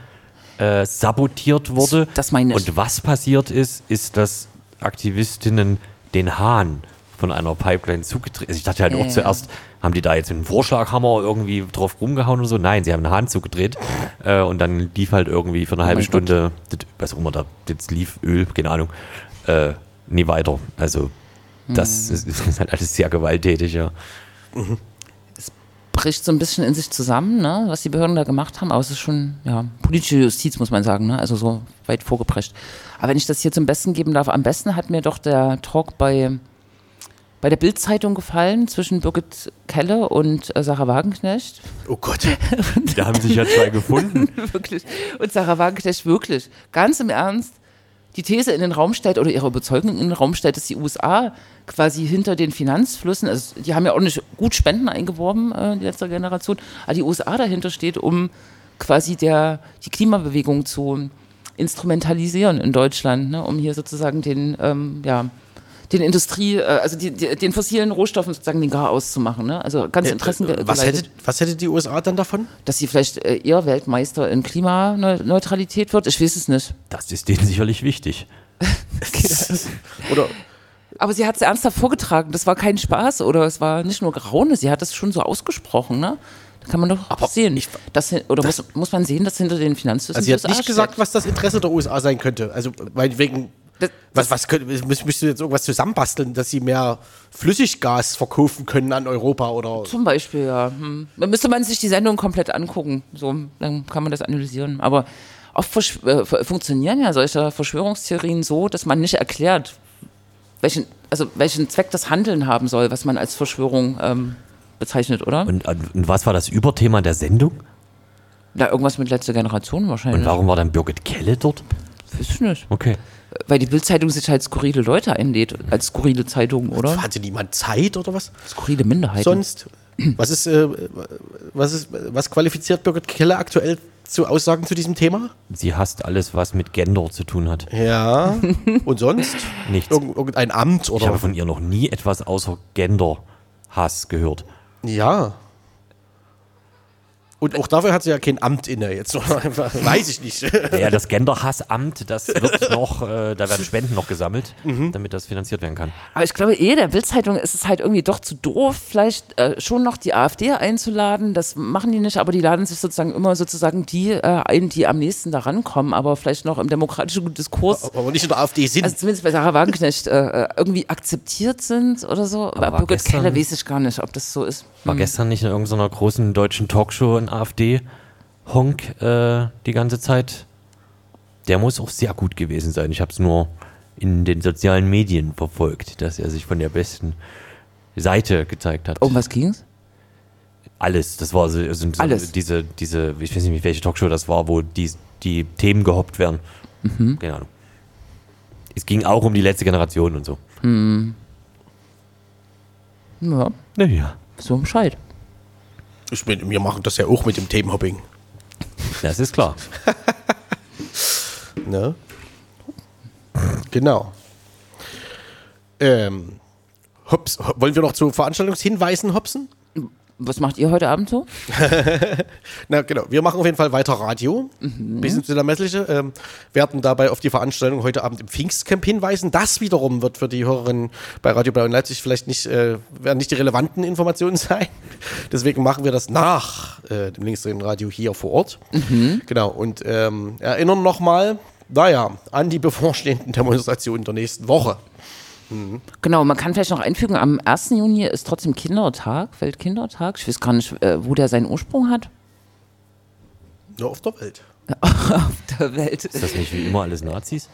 [SPEAKER 3] äh, sabotiert wurde.
[SPEAKER 2] Das meine ich.
[SPEAKER 3] Und was passiert ist, ist, dass Aktivistinnen den Hahn von einer Pipeline zugetreten. Also ich dachte halt auch zuerst, haben die da jetzt mit einem Vorschlaghammer irgendwie drauf rumgehauen oder so? Nein, sie haben einen Hahn zugedreht äh, und dann lief halt irgendwie für eine halbe
[SPEAKER 2] Oh
[SPEAKER 3] Stunde, das, was auch immer da jetzt lief, Öl, keine Ahnung, äh, nie weiter. Also das
[SPEAKER 2] Hm.
[SPEAKER 3] ist, ist halt alles sehr gewalttätig, ja.
[SPEAKER 2] bricht so ein bisschen in sich zusammen, ne, was die Behörden da gemacht haben. Aber es ist schon, ja, politische Justiz, muss man sagen, ne? also so weit vorgeprescht. Aber wenn ich das hier zum Besten geben darf, am besten hat mir doch der Talk bei, bei der Bild-Zeitung gefallen zwischen Birgit Kelle und äh, Sarah Wagenknecht.
[SPEAKER 1] Oh Gott.
[SPEAKER 3] Da haben sich ja zwei gefunden.
[SPEAKER 2] wirklich. Und Sarah Wagenknecht wirklich, ganz im Ernst, die These in den Raum stellt oder ihre Überzeugung in den Raum stellt, dass die USA quasi hinter den Finanzflüssen, also die haben ja auch nicht gut Spenden eingeworben, äh, die letzte Generation, aber die USA dahinter steht, um quasi der, die Klimabewegung zu instrumentalisieren in Deutschland, ne, um hier sozusagen den, ähm, ja, den Industrie, äh, also die, die, den fossilen Rohstoffen sozusagen den Gar auszumachen. Ne? Also ganz Interessen
[SPEAKER 1] Äh, was,
[SPEAKER 2] geleitet
[SPEAKER 1] hätte, was hätte die USA dann davon?
[SPEAKER 2] dass sie vielleicht äh, eher Weltmeister in Klimaneutralität wird. Ich weiß es nicht.
[SPEAKER 3] Das ist denen sicherlich wichtig.
[SPEAKER 1] Oder
[SPEAKER 2] Aber sie hat es ernsthaft vorgetragen. Das war kein Spaß oder es war nicht nur Graune. Sie hat das schon so ausgesprochen. Ne? Da kann man doch
[SPEAKER 1] Aber
[SPEAKER 2] sehen.
[SPEAKER 1] ich-
[SPEAKER 2] das, oder muss, muss man sehen, dass hinter den Finanzflüssen
[SPEAKER 1] also sie hat nicht gesagt, was das Interesse der USA sein könnte. Also meinetwegen,
[SPEAKER 2] Das-
[SPEAKER 1] was, was könnte, müsst, müsst ihr jetzt irgendwas zusammenbasteln, dass sie mehr Flüssiggas verkaufen können an Europa oder
[SPEAKER 2] Zum Beispiel, ja. Hm. Dann müsste man sich die Sendung komplett angucken. So, dann kann man das analysieren. Aber oft äh, fu- funktionieren ja solche Verschwörungstheorien so, dass man nicht erklärt, welchen, also welchen Zweck das Handeln haben soll, was man als Verschwörung ähm, bezeichnet, oder?
[SPEAKER 3] Und, und was war das Überthema der Sendung?
[SPEAKER 2] Ja, irgendwas mit letzter Generation wahrscheinlich.
[SPEAKER 3] Und warum war dann Birgit Kelle dort?
[SPEAKER 2] Weiß ich nicht.
[SPEAKER 3] Okay.
[SPEAKER 2] Weil die Bildzeitung sich halt skurrile Leute einlädt, als skurrile Zeitung, oder?
[SPEAKER 1] hatte niemand Zeit oder was?
[SPEAKER 2] Skurrile Minderheiten.
[SPEAKER 1] Sonst, was ist, äh, was ist, was qualifiziert Birgit Keller aktuell zu Aussagen zu diesem Thema?
[SPEAKER 3] Sie hasst alles, was mit Gender zu tun hat.
[SPEAKER 1] Ja. Und sonst?
[SPEAKER 3] Nichts.
[SPEAKER 1] Irgend, irgendein Amt
[SPEAKER 3] Ich
[SPEAKER 1] oder?
[SPEAKER 3] habe von ihr noch nie etwas außer Gender-Hass gehört.
[SPEAKER 1] Ja. Und auch dafür hat sie ja kein Amt inne jetzt. Einfach, weiß ich nicht.
[SPEAKER 3] Ja, das Gender-Hassamt, das wird noch, äh, da werden Spenden noch gesammelt, damit das finanziert werden kann.
[SPEAKER 2] Aber ich glaube, eh, der Bildzeitung ist es halt irgendwie doch zu doof, vielleicht äh, schon noch die AfD einzuladen. Das machen die nicht, aber die laden sich sozusagen immer sozusagen die äh, ein, die am nächsten da rankommen, aber vielleicht noch im demokratischen Diskurs.
[SPEAKER 1] Aber nicht in der AfD sind.
[SPEAKER 2] Also zumindest bei Sarah Wagenknecht äh, äh, irgendwie akzeptiert sind oder so. Bei
[SPEAKER 3] war
[SPEAKER 2] Birgit
[SPEAKER 3] gestern-
[SPEAKER 2] Keller weiß ich gar nicht, ob das so ist.
[SPEAKER 3] War gestern nicht in irgendeiner großen deutschen Talkshow ein AfD-Honk äh, die ganze Zeit? Der muss auch sehr gut gewesen sein. Ich habe es nur in den sozialen Medien verfolgt, dass er sich von der besten Seite gezeigt hat.
[SPEAKER 2] Um was ging's?
[SPEAKER 3] Alles, das war so, also so
[SPEAKER 2] Alles.
[SPEAKER 3] diese, diese, ich weiß nicht, welche Talkshow das war, wo die, die Themen gehoppt werden.
[SPEAKER 2] Mhm.
[SPEAKER 3] Keine Ahnung. Es ging auch um die letzte Generation und so.
[SPEAKER 2] Ja,
[SPEAKER 3] Naja,
[SPEAKER 2] so Bescheid.
[SPEAKER 1] Ich meine, wir machen das ja auch mit dem Themenhopping.
[SPEAKER 3] das ist klar.
[SPEAKER 1] Ne? Genau. Ähm, Hops, ho- wollen wir noch zu Veranstaltungshinweisen hopsen?
[SPEAKER 2] Was macht ihr heute Abend so?
[SPEAKER 1] Na genau, wir machen auf jeden Fall weiter Radio. Bisschen zu der Messliche. Ähm, werden dabei auf die Veranstaltung heute Abend im Pfingstcamp hinweisen. Das wiederum wird für die Hörerinnen bei Radio Blau in Leipzig vielleicht nicht, äh, werden nicht die relevanten Informationen sein. Deswegen machen wir das nach äh, dem linksdrehenden Radio hier vor Ort. Genau, und ähm, erinnern nochmal, naja, an die bevorstehenden Demonstrationen der nächsten Woche.
[SPEAKER 2] Genau, man kann vielleicht noch einfügen, am 1. Juni ist trotzdem Kindertag, Weltkindertag. Ich weiß gar nicht, äh, wo der seinen Ursprung hat.
[SPEAKER 1] Nur auf der Welt.
[SPEAKER 2] Auf der Welt.
[SPEAKER 3] Ist das nicht wie immer alles Nazis?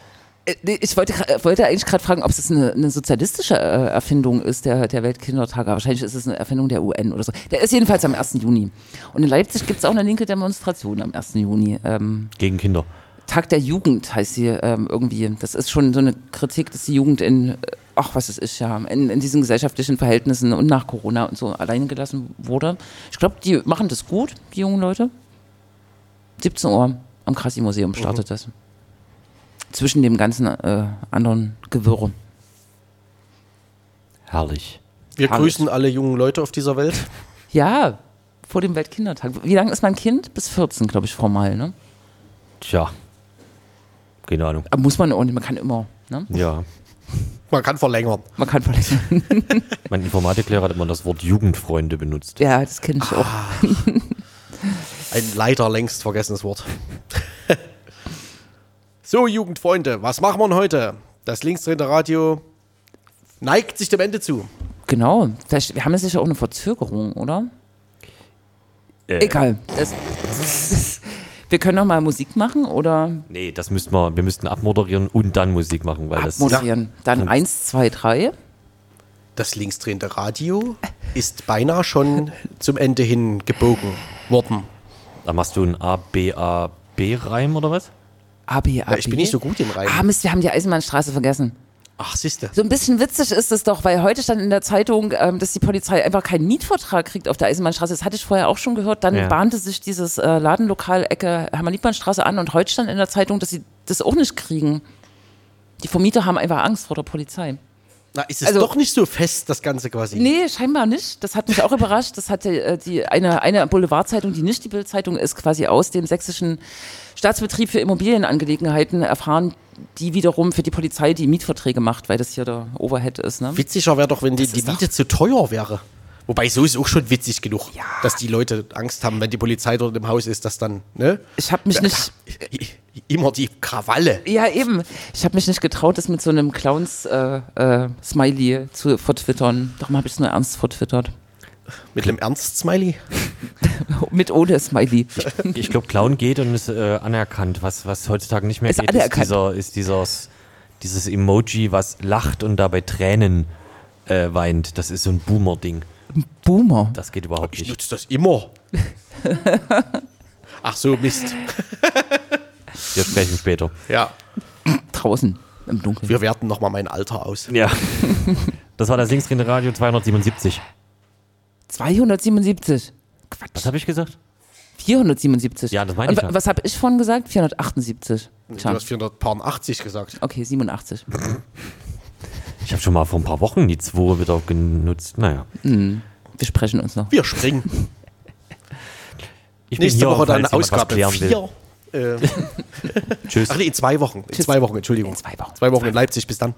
[SPEAKER 2] Äh, Ich wollte, wollte eigentlich gerade fragen, ob es eine, eine sozialistische äh, Erfindung ist, der, der Weltkindertag. Wahrscheinlich ist es eine Erfindung der UN oder so. Der ist jedenfalls am 1. Juni. Und in Leipzig gibt es auch eine linke Demonstration am 1. Juni. Ähm,
[SPEAKER 3] Gegen Kinder.
[SPEAKER 2] Tag der Jugend heißt sie ähm, irgendwie. Das ist schon so eine Kritik, dass die Jugend in, äh, ach was es ist, ja, in, in diesen gesellschaftlichen Verhältnissen und nach Corona und so alleine gelassen wurde. Ich glaube, die machen das gut, die jungen Leute. 17 Uhr am Krassi-Museum startet das. Zwischen dem ganzen äh, anderen Gewirr.
[SPEAKER 3] Herrlich.
[SPEAKER 1] Wir
[SPEAKER 2] Herrlich.
[SPEAKER 1] grüßen alle jungen Leute auf dieser Welt.
[SPEAKER 2] Ja, vor dem Weltkindertag. Wie lange ist mein Kind? Bis 14, glaube ich, formal. Ne?
[SPEAKER 3] Tja. Keine Ahnung.
[SPEAKER 2] Aber muss man auch nicht, man kann immer. Ne?
[SPEAKER 3] Ja.
[SPEAKER 1] Man kann verlängern.
[SPEAKER 2] Man kann verlängern.
[SPEAKER 3] Mein Informatiklehrer hat immer das Wort Jugendfreunde benutzt.
[SPEAKER 2] ja, das kenne ich auch.
[SPEAKER 1] Ein leider längst vergessenes Wort. so, Jugendfreunde, was machen wir denn heute? Das linksdrehende Radio neigt sich dem Ende zu.
[SPEAKER 2] Genau. Vielleicht, wir haben jetzt sicher auch eine Verzögerung, oder?
[SPEAKER 3] Äh,
[SPEAKER 2] Egal. Das, das, wir können noch mal Musik machen oder
[SPEAKER 3] Nee, das müssten wir, wir müssten abmoderieren und dann Musik machen, weil das.
[SPEAKER 2] abmoderieren. Dann eins, zwei, drei.
[SPEAKER 1] Das linksdrehende Radio ist beinahe schon zum Ende hin gebogen worden.
[SPEAKER 3] Da machst du einen A, B, A, B-Reim oder was?
[SPEAKER 2] A, B, A,
[SPEAKER 1] Ja, ich bin nicht so gut im Reimen.
[SPEAKER 2] Ah, Mist, wir haben die Eisenbahnstraße vergessen.
[SPEAKER 1] Ach, siehste.
[SPEAKER 2] So ein bisschen witzig ist es doch, weil heute stand in der Zeitung, ähm, dass die Polizei einfach keinen Mietvertrag kriegt auf der Eisenbahnstraße. Das hatte ich vorher auch schon gehört. Dann
[SPEAKER 3] Ja.
[SPEAKER 2] bahnte sich dieses äh, Ladenlokal Ecke Hermann-Liebmann-Straße an und heute stand in der Zeitung, dass sie das auch nicht kriegen. Die Vermieter haben einfach Angst vor der Polizei.
[SPEAKER 1] Na, ist es
[SPEAKER 2] Also-
[SPEAKER 1] doch nicht so fest, das Ganze quasi?
[SPEAKER 2] Nee, scheinbar nicht. Das hat mich auch überrascht. Das hatte äh, die, eine, eine Boulevardzeitung, die nicht die Bildzeitung ist, quasi aus dem sächsischen Staatsbetrieb für Immobilienangelegenheiten erfahren, die wiederum für die Polizei die Mietverträge macht, weil das hier der Overhead ist. Ne?
[SPEAKER 1] Witziger wäre doch, wenn die, die Miete zu teuer wäre. Wobei, so ist auch schon witzig genug, dass die Leute Angst haben, wenn die Polizei dort im Haus ist, dass dann, ne?
[SPEAKER 2] Ich habe mich nicht.
[SPEAKER 1] Immer die Krawalle.
[SPEAKER 2] Ja, eben. Ich habe mich nicht getraut, das mit so einem Clowns-Smiley äh, zu vertwittern. Darum habe ich es nur ernst vertwittert.
[SPEAKER 1] Mit einem Ernst-Smiley.
[SPEAKER 2] mit ohne Smiley.
[SPEAKER 3] Ich glaube, Clown geht und ist äh, anerkannt. Was, was heutzutage nicht mehr
[SPEAKER 2] Ist
[SPEAKER 3] geht,
[SPEAKER 2] anerkannt.
[SPEAKER 3] ist, dieser, ist dieses, dieses Emoji, was lacht und dabei Tränen äh, weint. Das ist so ein Boomer-Ding.
[SPEAKER 2] Boomer.
[SPEAKER 3] Das geht überhaupt
[SPEAKER 1] Ich
[SPEAKER 3] nicht.
[SPEAKER 1] nutze das immer. Ach so, Mist.
[SPEAKER 3] Wir sprechen später.
[SPEAKER 1] Ja,
[SPEAKER 2] Draußen im Dunkeln.
[SPEAKER 1] wir werten nochmal mein Alter aus.
[SPEAKER 3] Ja. Das war das linksdrehende Radio 277.
[SPEAKER 2] 277. Quatsch.
[SPEAKER 3] Was habe ich gesagt?
[SPEAKER 2] 477.
[SPEAKER 3] Ja, das meine ich ja.
[SPEAKER 2] was habe ich vorhin gesagt? 478.
[SPEAKER 1] Du
[SPEAKER 2] Tja.
[SPEAKER 1] hast 480 gesagt.
[SPEAKER 2] Okay, 87.
[SPEAKER 3] Ich habe schon mal vor ein paar Wochen die 2 wieder genutzt. Naja.
[SPEAKER 2] Wir sprechen uns noch.
[SPEAKER 1] Wir springen.
[SPEAKER 3] Ich bin
[SPEAKER 1] Nächste
[SPEAKER 3] hier,
[SPEAKER 1] Woche dann Ausgabe
[SPEAKER 3] klären will.
[SPEAKER 1] 4. Äh,
[SPEAKER 3] Tschüss.
[SPEAKER 1] ach nee, in zwei Wochen. In
[SPEAKER 2] Tschüss.
[SPEAKER 1] zwei Wochen, Entschuldigung.
[SPEAKER 2] In zwei Wochen.
[SPEAKER 1] Zwei Wochen in Leipzig. Bis dann.